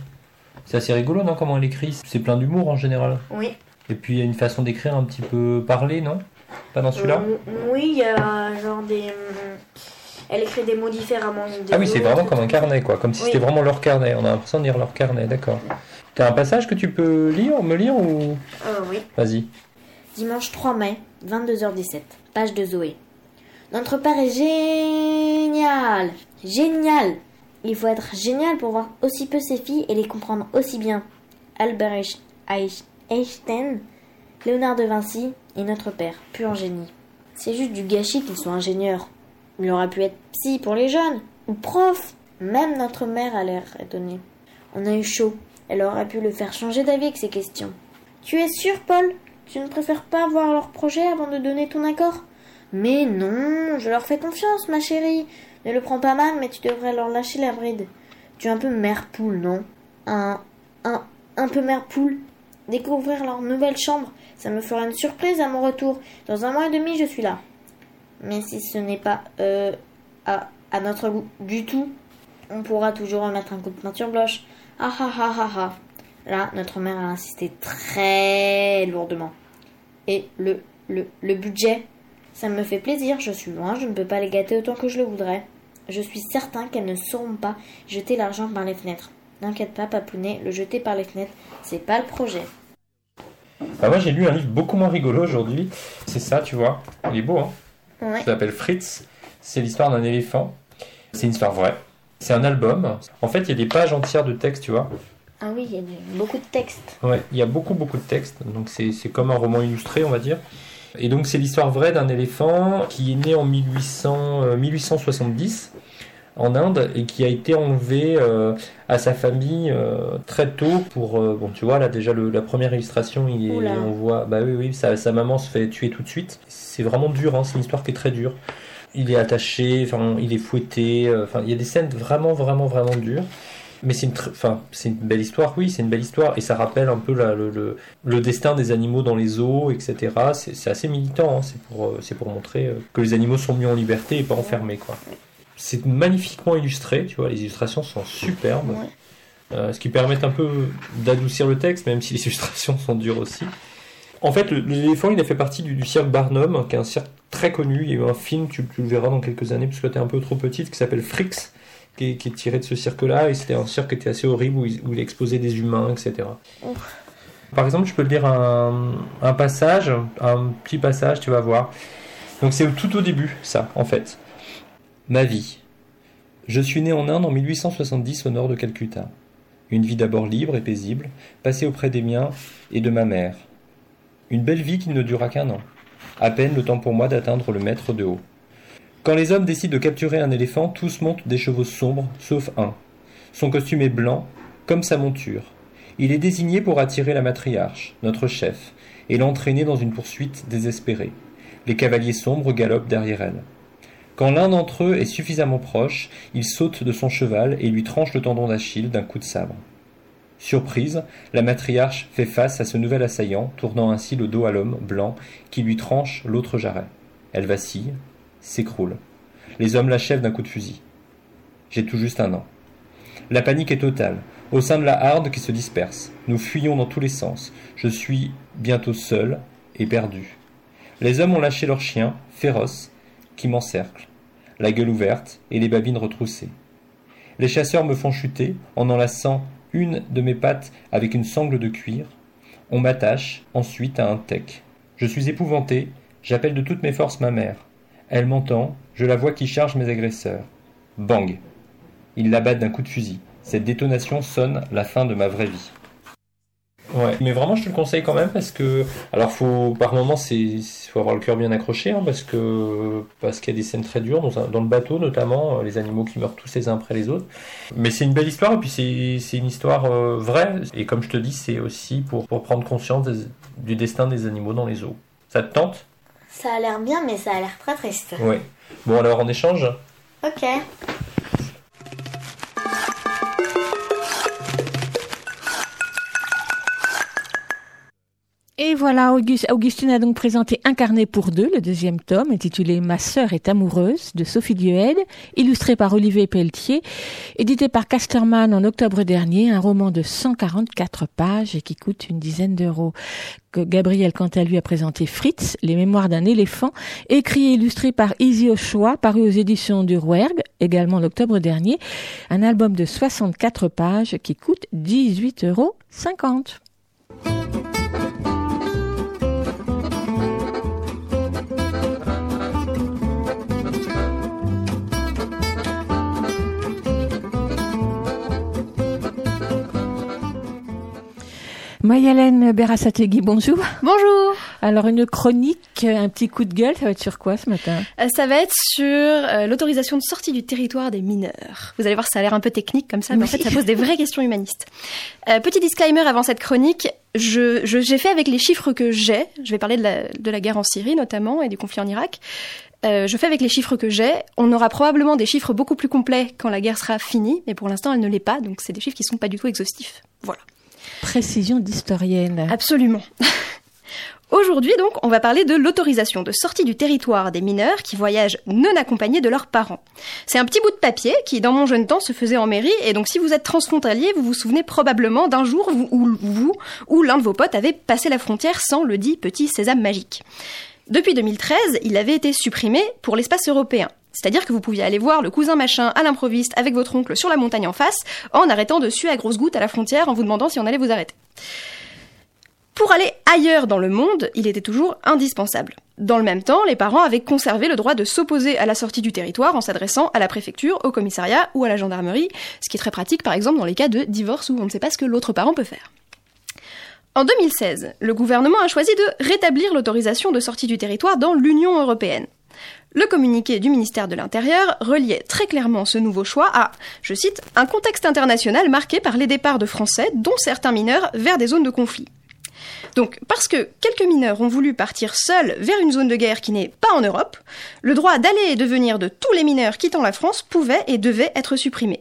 C'est assez rigolo, non Comment elle écrit C'est plein d'humour en général. Oui. Et puis il y a une façon d'écrire un petit peu parlée, non Pas dans celui-là Euh, oui, il y a genre des. hum, Elle écrit des mots différemment. des Ah oui, c'est vraiment comme un carnet, quoi. Comme si Oui. c'était vraiment leur carnet. On a l'impression de lire leur carnet, d'accord. T'as un passage que tu peux lire, me lire ou Euh, oui. Vas-y. Dimanche 3 mai, 22h17. Page de Zoé. Notre père est génial Génial Il faut être génial pour voir aussi peu ses filles et les comprendre aussi bien. Albert Einstein- Léonard de Vinci et notre père, pur génie. C'est juste du gâchis qu'ils soient ingénieurs. Il aurait pu être psy pour les jeunes, ou prof. Même notre mère a l'air étonnée. On a eu chaud. Elle aurait pu le faire changer d'avis avec ces questions. Tu es sûr, Paul? Tu ne préfères pas voir leur projet avant de donner ton accord? Mais non, je leur fais confiance, ma chérie. Ne le prends pas mal, mais tu devrais leur lâcher la bride. Tu es un peu mère poule, non? Un, un, un peu mère poule. Découvrir leur nouvelle chambre, ça me fera une surprise à mon retour. Dans un mois et demi, je suis là. Mais si ce n'est pas euh, à, à notre goût du tout, on pourra toujours remettre un coup de peinture blanche. Ah ah ah ah ah. Là, notre mère a insisté très lourdement. Et le, le, le budget Ça me fait plaisir, je suis loin, je ne peux pas les gâter autant que je le voudrais. Je suis certain qu'elles ne sauront pas jeter l'argent par les fenêtres. N'inquiète pas, papounet, le jeter par les fenêtres, c'est pas le projet. Bah, moi, j'ai lu un livre beaucoup moins rigolo aujourd'hui. C'est ça, tu vois. Il est beau, hein Ouais. Ça s'appelle Fritz. C'est l'histoire d'un éléphant. C'est une histoire vraie. C'est un album. En fait, il y a des pages entières de texte, tu vois. Ah oui, il y a beaucoup de textes. Ouais, il y a beaucoup, beaucoup de textes. Donc, c'est comme un roman illustré, on va dire. Et donc, c'est l'histoire vraie d'un éléphant qui est né en 1800, euh, 1870 en Inde et qui a été enlevé euh, à sa famille euh, très tôt pour euh, bon tu vois là déjà le- la première illustration il est, Oula. on voit bah oui oui sa, sa maman se fait tuer tout de suite. C'est vraiment dur hein, c'est une histoire qui est très dure. Il est attaché enfin il est fouetté enfin il y a des scènes vraiment vraiment vraiment dures Mais c'est une, enfin, c'est une belle histoire, oui, c'est une belle histoire, et ça rappelle un peu le, le, destin des animaux dans les zoos, etc. C'est assez militant, hein. c'est pour, euh, pour montrer euh, que les animaux sont mis en liberté et pas enfermés, quoi. C'est magnifiquement illustré, tu vois, les illustrations sont superbes, euh, ce qui permet un peu d'adoucir le texte, même si les illustrations sont dures aussi. En fait, l'éléphant, il a fait partie du, cirque Barnum, qui est un cirque très connu. Il y a eu un film, tu, le verras dans quelques années, parce que tu es un peu trop petite, qui s'appelle Frix, qui est, tiré de ce cirque-là. Et c'était un cirque qui était assez horrible, où il, exposait des humains, etc. Par exemple, je peux te lire un, un, passage, un petit passage, tu vas voir. Donc c'est tout au début, ça, en fait. Ma vie. Je suis né en Inde en 1870 au nord de Calcutta. Une vie d'abord libre et paisible, passée auprès des miens et de ma mère. Une belle vie qui ne dura qu'un an. À peine le temps pour moi d'atteindre le mètre de haut. Quand les hommes décident de capturer un éléphant, tous montent des chevaux sombres, sauf un. Son costume est blanc, comme sa monture. Il est désigné pour attirer la matriarche, notre chef, et l'entraîner dans une poursuite désespérée. Les cavaliers sombres galopent derrière elle. Quand l'un d'entre eux est suffisamment proche, il saute de son cheval et lui tranche le tendon d'Achille d'un coup de sabre. Surprise, la matriarche fait face à ce nouvel assaillant, tournant ainsi le dos à l'homme blanc qui lui tranche l'autre jarret. Elle vacille, s'écroule. Les hommes l'achèvent d'un coup de fusil. J'ai tout juste un an. La panique est totale. Au sein de la harde qui se disperse, nous fuyons dans tous les sens. Je suis bientôt seul et perdu. Les hommes ont lâché leurs chiens, féroces, qui m'encerclent, la gueule ouverte et les babines retroussées. Les chasseurs me font chuter en enlaçant une de mes pattes avec une sangle de cuir. On m'attache ensuite à un tec. Je suis épouvanté, j'appelle de toutes mes forces ma mère. Elle m'entend, je la vois qui charge mes agresseurs. Bang Ils l'abattent d'un coup de fusil. Cette détonation sonne la fin de ma vraie vie. Ouais, mais vraiment, je te le conseille quand même parce que, alors, faut par moment, c'est faut avoir le cœur bien accroché, hein, parce que parce qu'il y a des scènes très dures dans, le bateau, notamment euh, les animaux qui meurent tous les uns après les autres. Mais c'est une belle histoire et puis c'est une histoire euh, vraie. Et comme je te dis, c'est aussi pour prendre conscience du destin des animaux dans les eaux. Ça te tente? Ça a l'air bien, mais ça a l'air très triste. Ouais. Bon, alors on échange? Ok. Et voilà, Augustine a donc présenté Incarné pour deux, le deuxième tome, intitulé Ma sœur est amoureuse, de Sophie Duhed, illustré par Olivier Pelletier, édité par Casterman en octobre dernier, un roman de 144 pages et qui coûte une dizaine d'euros. Gabriel, quant à lui, a présenté Fritz, Les mémoires d'un éléphant, écrit et illustré par Izzy Ochoa, paru aux éditions du Rouergue, également en octobre dernier, un album de 64 pages qui coûte 18,50 euros. Mayalène Berasategui, bonjour. Bonjour. Alors une chronique, un petit coup de gueule, ça va être sur quoi ce matin? Euh, Ça va être sur euh, l'autorisation de sortie du territoire des mineurs. Vous allez voir, ça a l'air un peu technique comme ça, mais en fait ça pose des vraies questions humanistes. Euh, petit disclaimer avant cette chronique, je, j'ai fait avec les chiffres que j'ai, je vais parler de la, de la guerre en Syrie notamment et du conflit en Irak. je fais avec les chiffres que j'ai. On aura probablement des chiffres beaucoup plus complets quand la guerre sera finie, mais pour l'instant elle ne l'est pas, donc c'est des chiffres qui sont pas du tout exhaustifs. Voilà. Précision d'historienne. Absolument. Aujourd'hui, donc, on va parler de l'autorisation de sortie du territoire des mineurs qui voyagent non accompagnés de leurs parents. C'est un petit bout de papier qui, dans mon jeune temps, se faisait en mairie, et donc si vous êtes transfrontalier, vous vous souvenez probablement d'un jour où, vous, ou l'un de vos potes avait passé la frontière sans le dit petit sésame magique. Depuis 2013, il avait été supprimé pour l'espace européen. C'est-à-dire que vous pouviez aller voir le cousin machin à l'improviste avec votre oncle sur la montagne en face, en arrêtant dessus à grosses gouttes à la frontière en vous demandant si on allait vous arrêter. Pour aller ailleurs dans le monde, il était toujours indispensable. Dans le même temps, les parents avaient conservé le droit de s'opposer à la sortie du territoire en s'adressant à la préfecture, au commissariat ou à la gendarmerie, ce qui est très pratique par exemple dans les cas de divorce où on ne sait pas ce que l'autre parent peut faire. En 2016, le gouvernement a choisi de rétablir l'autorisation de sortie du territoire dans l'Union européenne. Le communiqué du ministère de l'Intérieur reliait très clairement ce nouveau choix à, je cite, un contexte international marqué par les départs de Français, dont certains mineurs, vers des zones de conflit. Donc, parce que quelques mineurs ont voulu partir seuls vers une zone de guerre qui n'est pas en Europe, le droit d'aller et de venir de tous les mineurs quittant la France pouvait et devait être supprimé.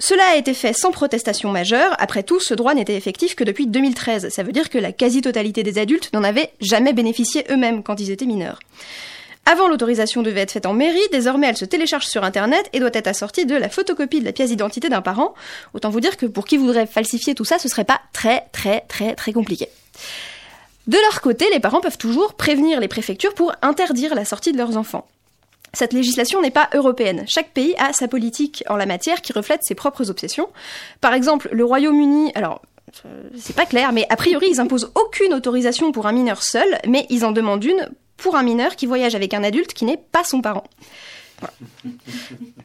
Cela a été fait sans protestation majeure. Après tout, ce droit n'était effectif que depuis 2013. Ça veut dire que la quasi-totalité des adultes n'en avaient jamais bénéficié eux-mêmes quand ils étaient mineurs. Avant, l'autorisation devait être faite en mairie, désormais elle se télécharge sur Internet et doit être assortie de la photocopie de la pièce d'identité d'un parent. Autant vous dire que pour qui voudrait falsifier tout ça, ce serait pas très très très très compliqué. De leur côté, les parents peuvent toujours prévenir les préfectures pour interdire la sortie de leurs enfants. Cette législation n'est pas européenne. Chaque pays a sa politique en la matière qui reflète ses propres obsessions. Par exemple, le Royaume-Uni, alors c'est pas clair, mais a priori ils imposent aucune autorisation pour un mineur seul, mais ils en demandent une pour un mineur qui voyage avec un adulte qui n'est pas son parent. Voilà.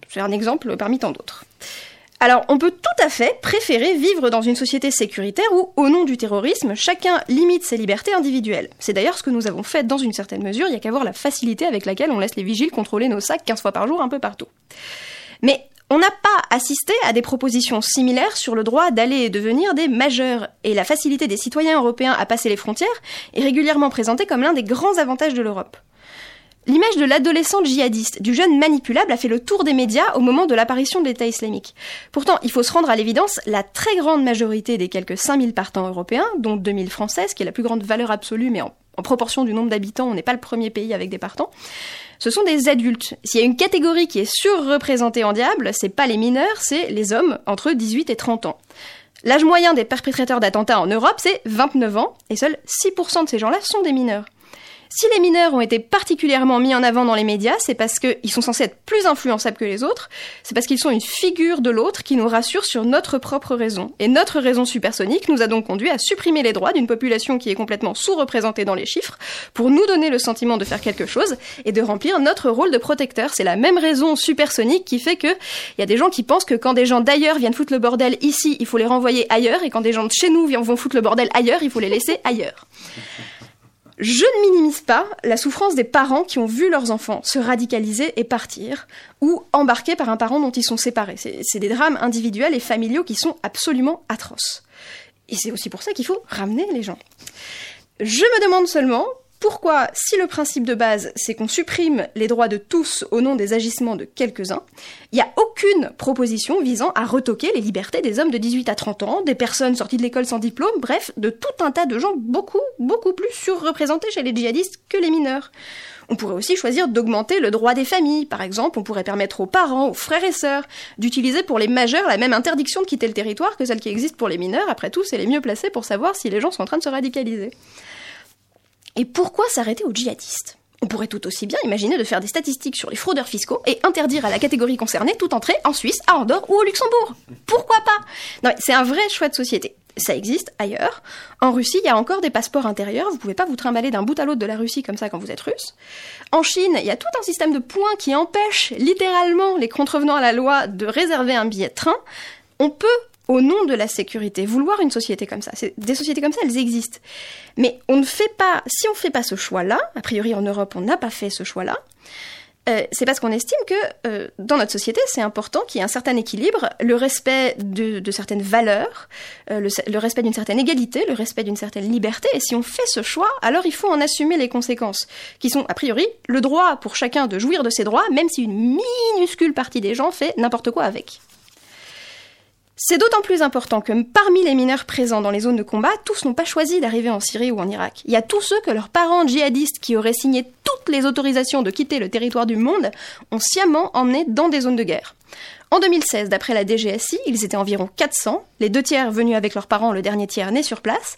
C'est un exemple parmi tant d'autres. Alors, on peut tout à fait préférer vivre dans une société sécuritaire où, au nom du terrorisme, chacun limite ses libertés individuelles. C'est d'ailleurs ce que nous avons fait dans une certaine mesure, il n'y a qu'à voir la facilité avec laquelle on laisse les vigiles contrôler nos sacs 15 fois par jour un peu partout. Mais on n'a pas assisté à des propositions similaires sur le droit d'aller et de venir des majeurs, et la facilité des citoyens européens à passer les frontières est régulièrement présentée comme l'un des grands avantages de l'Europe. L'image de l'adolescent djihadiste, du jeune manipulable, a fait le tour des médias au moment de l'apparition de l'État islamique. Pourtant, il faut se rendre à l'évidence, la très grande majorité des quelques 5000 partants européens, dont 2000 françaises, qui est la plus grande valeur absolue, mais en, en proportion du nombre d'habitants, on n'est pas le premier pays avec des partants, ce sont des adultes. S'il y a une catégorie qui est surreprésentée en diable, c'est pas les mineurs, c'est les hommes entre 18 et 30 ans. L'âge moyen des perpétrateurs d'attentats en Europe, c'est 29 ans, et seuls 6% de ces gens-là sont des mineurs. Si les mineurs ont été particulièrement mis en avant dans les médias, c'est parce qu'ils sont censés être plus influençables que les autres, c'est parce qu'ils sont une figure de l'autre qui nous rassure sur notre propre raison. Et notre raison supersonique nous a donc conduit à supprimer les droits d'une population qui est complètement sous-représentée dans les chiffres, pour nous donner le sentiment de faire quelque chose et de remplir notre rôle de protecteur. C'est la même raison supersonique qui fait que il y a des gens qui pensent que quand des gens d'ailleurs viennent foutre le bordel ici, il faut les renvoyer ailleurs, et quand des gens de chez nous vont foutre le bordel ailleurs, il faut les laisser ailleurs. Je ne minimise pas la souffrance des parents qui ont vu leurs enfants se radicaliser et partir, ou embarqués par un parent dont ils sont séparés. C'est des drames individuels et familiaux qui sont absolument atroces. Et c'est aussi pour ça qu'il faut ramener les gens. Je me demande seulement pourquoi, si le principe de base, c'est qu'on supprime les droits de tous au nom des agissements de quelques-uns, il n'y a aucune proposition visant à retoquer les libertés des hommes de 18 à 30 ans, des personnes sorties de l'école sans diplôme, bref, de tout un tas de gens beaucoup, beaucoup plus surreprésentés chez les djihadistes que les mineurs. On pourrait aussi choisir d'augmenter le droit des familles. Par exemple, on pourrait permettre aux parents, aux frères et sœurs, d'utiliser pour les majeurs la même interdiction de quitter le territoire que celle qui existe pour les mineurs. Après tout, c'est les mieux placés pour savoir si les gens sont en train de se radicaliser. Et pourquoi s'arrêter aux djihadistes? On pourrait tout aussi bien imaginer de faire des statistiques sur les fraudeurs fiscaux et interdire à la catégorie concernée toute entrée en Suisse, à Andorre ou au Luxembourg. Pourquoi pas? Non, c'est un vrai choix de société. Ça existe ailleurs. En Russie, il y a encore des passeports intérieurs. Vous pouvez pas vous trimballer d'un bout à l'autre de la Russie comme ça quand vous êtes russe. En Chine, il y a tout un système de points qui empêche littéralement les contrevenants à la loi de réserver un billet de train. On peut au nom de la sécurité, vouloir une société comme ça. Des sociétés comme ça, elles existent. Mais on ne fait pas, si on ne fait pas ce choix-là, a priori en Europe, on n'a pas fait ce choix-là, euh, c'est parce qu'on estime que euh, dans notre société, c'est important qu'il y ait un certain équilibre, le respect de, certaines valeurs, euh, le, le, respect d'une certaine égalité, le respect d'une certaine liberté. Et si on fait ce choix, alors il faut en assumer les conséquences, qui sont a priori le droit pour chacun de jouir de ses droits, même si une minuscule partie des gens fait n'importe quoi avec. C'est d'autant plus important que parmi les mineurs présents dans les zones de combat, tous n'ont pas choisi d'arriver en Syrie ou en Irak. Il y a tous ceux que leurs parents djihadistes qui auraient signé toutes les autorisations de quitter le territoire du monde ont sciemment emmenés dans des zones de guerre. En 2016, d'après la DGSI, ils étaient environ 400, les deux tiers venus avec leurs parents, le dernier tiers né sur place.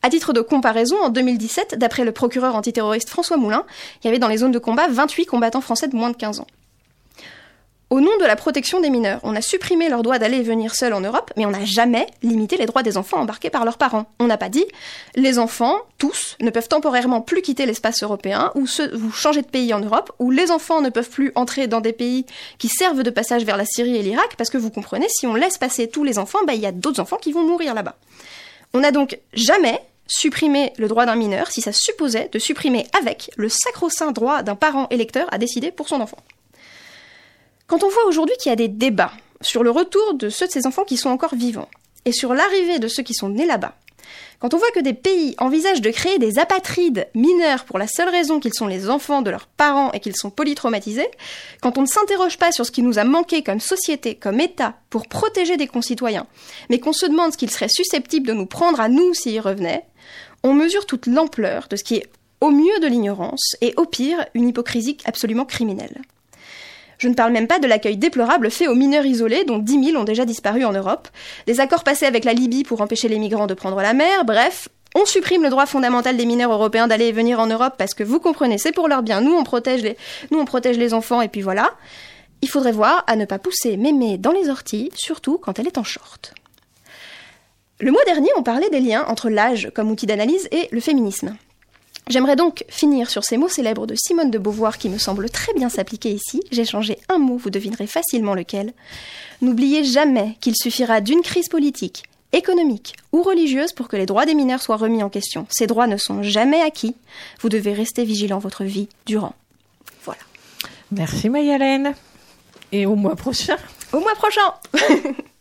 À titre de comparaison, en 2017, d'après le procureur antiterroriste François Moulin, il y avait dans les zones de combat 28 combattants français de moins de 15 ans. Au nom de la protection des mineurs, on a supprimé leur droit d'aller et venir seuls en Europe, mais on n'a jamais limité les droits des enfants embarqués par leurs parents. On n'a pas dit les enfants, tous, ne peuvent temporairement plus quitter l'espace européen ou, se, changer de pays en Europe, ou les enfants ne peuvent plus entrer dans des pays qui servent de passage vers la Syrie et l'Irak, parce que vous comprenez, si on laisse passer tous les enfants, bah, il y a d'autres enfants qui vont mourir là-bas. On n'a donc jamais supprimé le droit d'un mineur si ça supposait de supprimer avec le sacro-saint droit d'un parent électeur à décider pour son enfant. Quand on voit aujourd'hui qu'il y a des débats sur le retour de ceux de ces enfants qui sont encore vivants, et sur l'arrivée de ceux qui sont nés là-bas, Quand on voit que des pays envisagent de créer des apatrides mineurs pour la seule raison qu'ils sont les enfants de leurs parents et qu'ils sont polytraumatisés, quand on ne s'interroge pas sur ce qui nous a manqué comme société, comme État, pour protéger des concitoyens, mais qu'on se demande ce qu'ils seraient susceptibles de nous prendre à nous s'ils revenaient, on mesure toute l'ampleur de ce qui est au mieux de l'ignorance et au pire une hypocrisie absolument criminelle. Je ne parle même pas de l'accueil déplorable fait aux mineurs isolés, dont 10 000 ont déjà disparu en Europe, des accords passés avec la Libye pour empêcher les migrants de prendre la mer, bref, on supprime le droit fondamental des mineurs européens d'aller et venir en Europe parce que vous comprenez, c'est pour leur bien, nous on protège les, nous on protège les enfants et puis voilà. Il faudrait voir à ne pas pousser mémé dans les orties, surtout quand elle est en short. Le mois dernier, on parlait des liens entre l'âge comme outil d'analyse et le féminisme. J'aimerais donc finir sur ces mots célèbres de Simone de Beauvoir qui me semblent très bien s'appliquer ici. J'ai changé un mot, vous devinerez facilement lequel. N'oubliez jamais qu'il suffira d'une crise politique, économique ou religieuse pour que les droits des mineurs soient remis en question. Ces droits ne sont jamais acquis. Vous devez rester vigilant votre vie durant. Voilà. Merci Mayalène. Et au mois prochain. Au mois prochain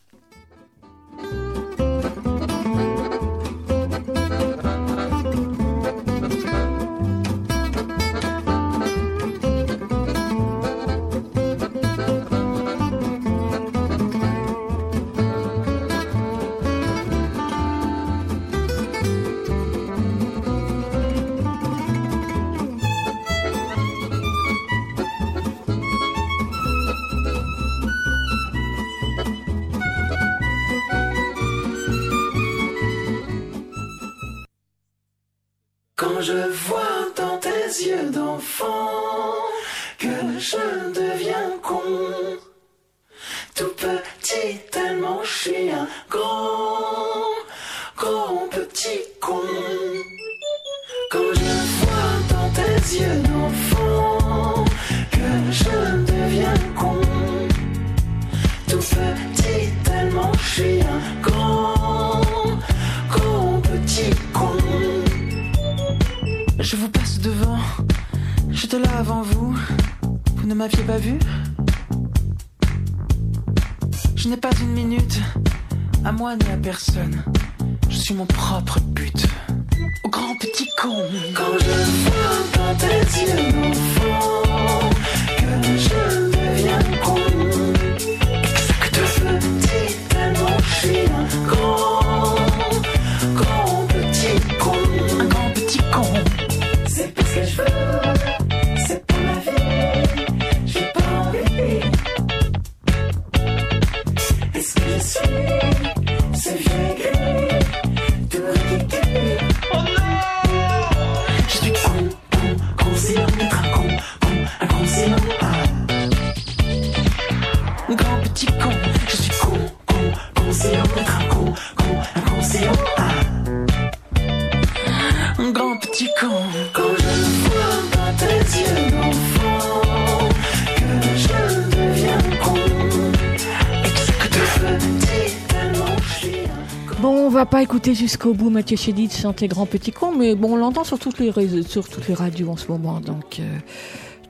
je vois dans tes yeux d'enfant que je deviens con, tout petit tellement je suis grand, avant vous, vous ne m'aviez pas vu Je n'ai pas une minute, à moi ni à personne, je suis mon propre but. Au grand petit con. Quand je vois dans tes yeux d'enfant que je deviens con, exact petit tellement grand pas écouter jusqu'au bout Mathieu Chédid chanter Grand Petit Con, mais bon, on l'entend sur toutes les réseaux, sur toutes les radios en ce moment, donc. euh,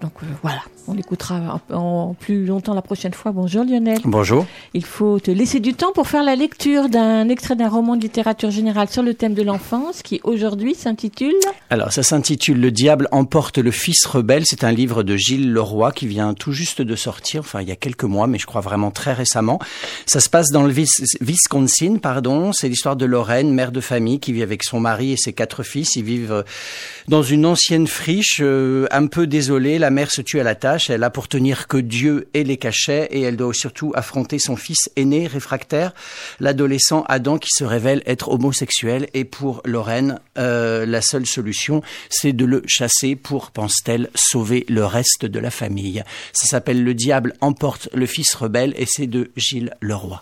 donc euh, voilà, on l'écoutera en, plus longtemps la prochaine fois. Bonjour Lionel. Bonjour. Il faut te laisser du temps pour faire la lecture d'un extrait d'un roman de littérature générale sur le thème de l'enfance qui aujourd'hui s'intitule Alors, ça s'intitule Le diable emporte le fils rebelle. C'est un livre de Gilles Leroy qui vient tout juste de sortir, enfin il y a quelques mois, mais je crois vraiment très récemment. Ça se passe dans le Vis- Wisconsin, pardon. C'est l'histoire de Lorraine, mère de famille, qui vit avec son mari et ses quatre fils. Ils vivent euh, dans une ancienne friche, euh, un peu désolée. La mère se tue à la tâche. Elle a pour tenir que Dieu et les cachets, et elle doit surtout affronter son fils aîné, réfractaire, l'adolescent Adam, qui se révèle être homosexuel. Et pour Lorraine, euh, la seule solution, c'est de le chasser pour, pense-t-elle, sauver le reste de la famille. Ça s'appelle Le diable emporte le fils rebelle, et c'est de Gilles Leroy.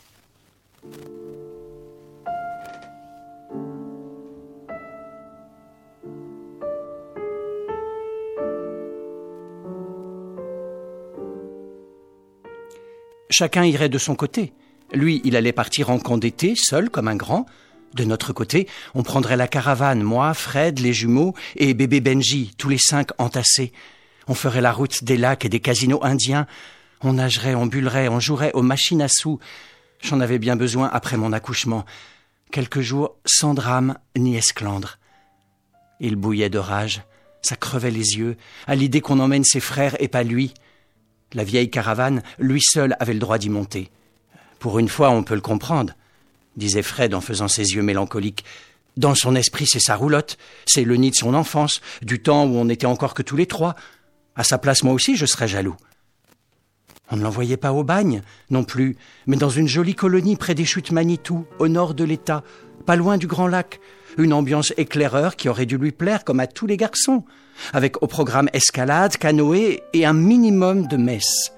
Chacun irait de son côté. Lui, il allait partir en camp d'été, seul comme un grand. De notre côté, on prendrait la caravane, moi, Fred, les jumeaux et bébé Benji, tous les cinq entassés. On ferait la route des lacs et des casinos indiens. On nagerait, on bullerait, on jouerait aux machines à sous. J'en avais bien besoin après mon accouchement. Quelques jours sans drame ni esclandre. Il bouillait de rage, ça crevait les yeux, à l'idée qu'on emmène ses frères et pas lui. La vieille caravane, lui seul avait le droit d'y monter. Pour une fois, on peut le comprendre, disait Fred en faisant ses yeux mélancoliques. Dans son esprit, c'est sa roulotte, c'est le nid de son enfance, du temps où on n'était encore que tous les trois. À sa place, moi aussi, je serais jaloux. On ne l'envoyait pas au bagne, non plus, mais dans une jolie colonie près des chutes Manitou, au nord de l'État, pas loin du Grand Lac. Une ambiance éclaireur qui aurait dû lui plaire comme à tous les garçons, avec au programme escalade, canoë et un minimum de messe.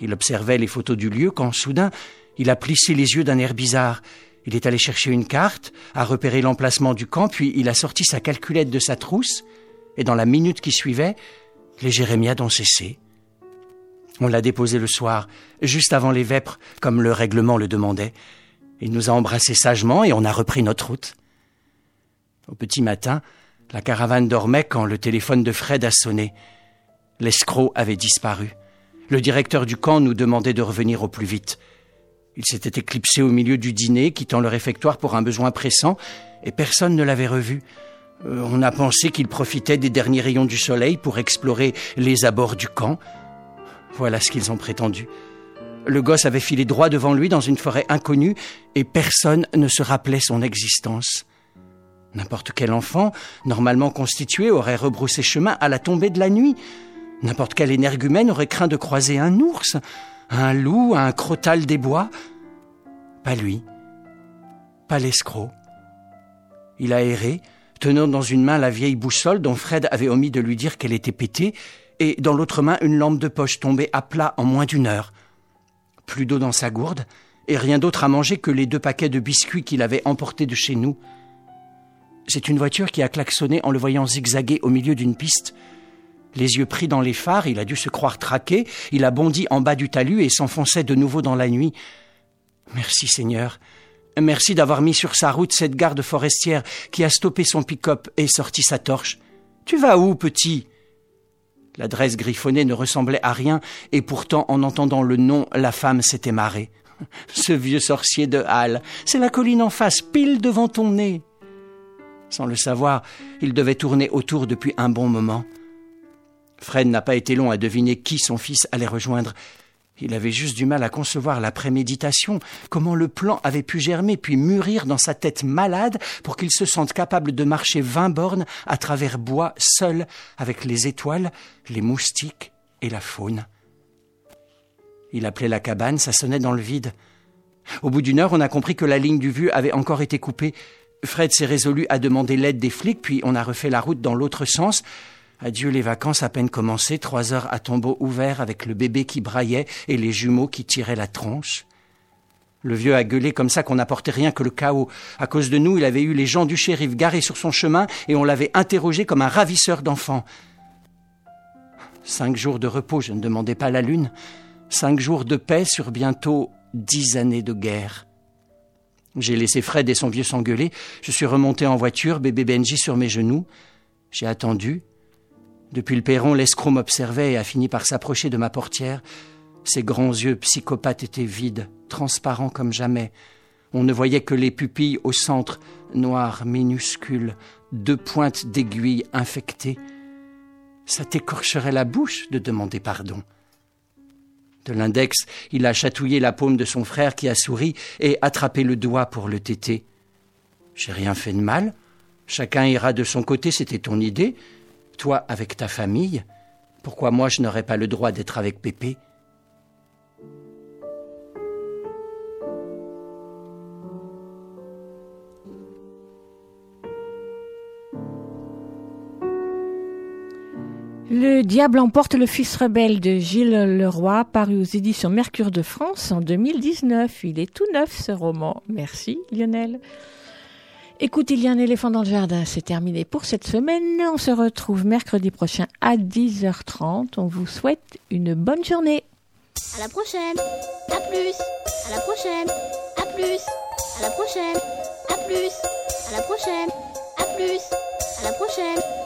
Il observait les photos du lieu quand soudain il a plissé les yeux d'un air bizarre. Il est allé chercher une carte, a repéré l'emplacement du camp, puis il a sorti sa calculette de sa trousse, et dans la minute qui suivait, les jérémiades ont cessé. On l'a déposé le soir, juste avant les vêpres, comme le règlement le demandait. Il nous a embrassés sagement et on a repris notre route. Au petit matin, la caravane dormait quand le téléphone de Fred a sonné. L'escroc avait disparu. Le directeur du camp nous demandait de revenir au plus vite. Il s'était éclipsé au milieu du dîner, quittant le réfectoire pour un besoin pressant, et personne ne l'avait revu. Euh, on a pensé qu'il profitait des derniers rayons du soleil pour explorer les abords du camp. Voilà ce qu'ils ont prétendu. Le gosse avait filé droit devant lui dans une forêt inconnue, et personne ne se rappelait son existence. N'importe quel enfant, normalement constitué, aurait rebroussé chemin à la tombée de la nuit. N'importe quel énergumène aurait craint de croiser un ours, un loup, un crotal des bois. Pas lui. Pas l'escroc. Il a erré, tenant dans une main la vieille boussole dont Fred avait omis de lui dire qu'elle était pétée, et dans l'autre main une lampe de poche tombée à plat en moins d'une heure. Plus d'eau dans sa gourde, et rien d'autre à manger que les deux paquets de biscuits qu'il avait emportés de chez nous. C'est une voiture qui a klaxonné en le voyant zigzaguer au milieu d'une piste. Les yeux pris dans les phares, il a dû se croire traqué, il a bondi en bas du talus et s'enfonçait de nouveau dans la nuit. Merci Seigneur. Merci d'avoir mis sur sa route cette garde forestière qui a stoppé son pick-up et sorti sa torche. Tu vas où, petit? L'adresse griffonnée ne ressemblait à rien, et pourtant, en entendant le nom, la femme s'était marrée. Ce vieux sorcier de Halle, c'est la colline en face, pile devant ton nez. Sans le savoir, il devait tourner autour depuis un bon moment. Fred n'a pas été long à deviner qui son fils allait rejoindre. Il avait juste du mal à concevoir la préméditation, comment le plan avait pu germer puis mûrir dans sa tête malade pour qu'il se sente capable de marcher vingt bornes à travers bois seul avec les étoiles, les moustiques et la faune. Il appelait la cabane, ça sonnait dans le vide. Au bout d'une heure, on a compris que la ligne du vu avait encore été coupée. Fred s'est résolu à demander l'aide des flics, puis on a refait la route dans l'autre sens. Adieu les vacances à peine commencées, trois heures à tombeau ouvert avec le bébé qui braillait et les jumeaux qui tiraient la tronche. Le vieux a gueulé comme ça qu'on n'apportait rien que le chaos. À cause de nous, il avait eu les gens du shérif garés sur son chemin et on l'avait interrogé comme un ravisseur d'enfants. Cinq jours de repos, je ne demandais pas la lune. Cinq jours de paix sur bientôt dix années de guerre. J'ai laissé Fred et son vieux s'engueuler. Je suis remonté en voiture, bébé Benji sur mes genoux. J'ai attendu. Depuis le perron, l'escroc m'observait et a fini par s'approcher de ma portière. Ses grands yeux psychopathes étaient vides, transparents comme jamais. On ne voyait que les pupilles au centre, noires, minuscules, deux pointes d'aiguilles infectées. Ça t'écorcherait la bouche de demander pardon. De l'index, il a chatouillé la paume de son frère qui a souri et attrapé le doigt pour le téter. J'ai rien fait de mal. Chacun ira de son côté, c'était ton idée toi avec ta famille, pourquoi moi je n'aurais pas le droit d'être avec Pépé? Le diable emporte le fils rebelle de Gilles Leroy, paru aux éditions Mercure de France en 2019. Il est tout neuf ce roman. Merci Lionel. Écoute, il y a un éléphant dans le jardin, c'est terminé pour cette semaine. On se retrouve mercredi prochain à 10h30. On vous souhaite une bonne journée. À la prochaine. À plus. À la prochaine. À plus. À la prochaine. À plus. À la prochaine. À plus. À la prochaine.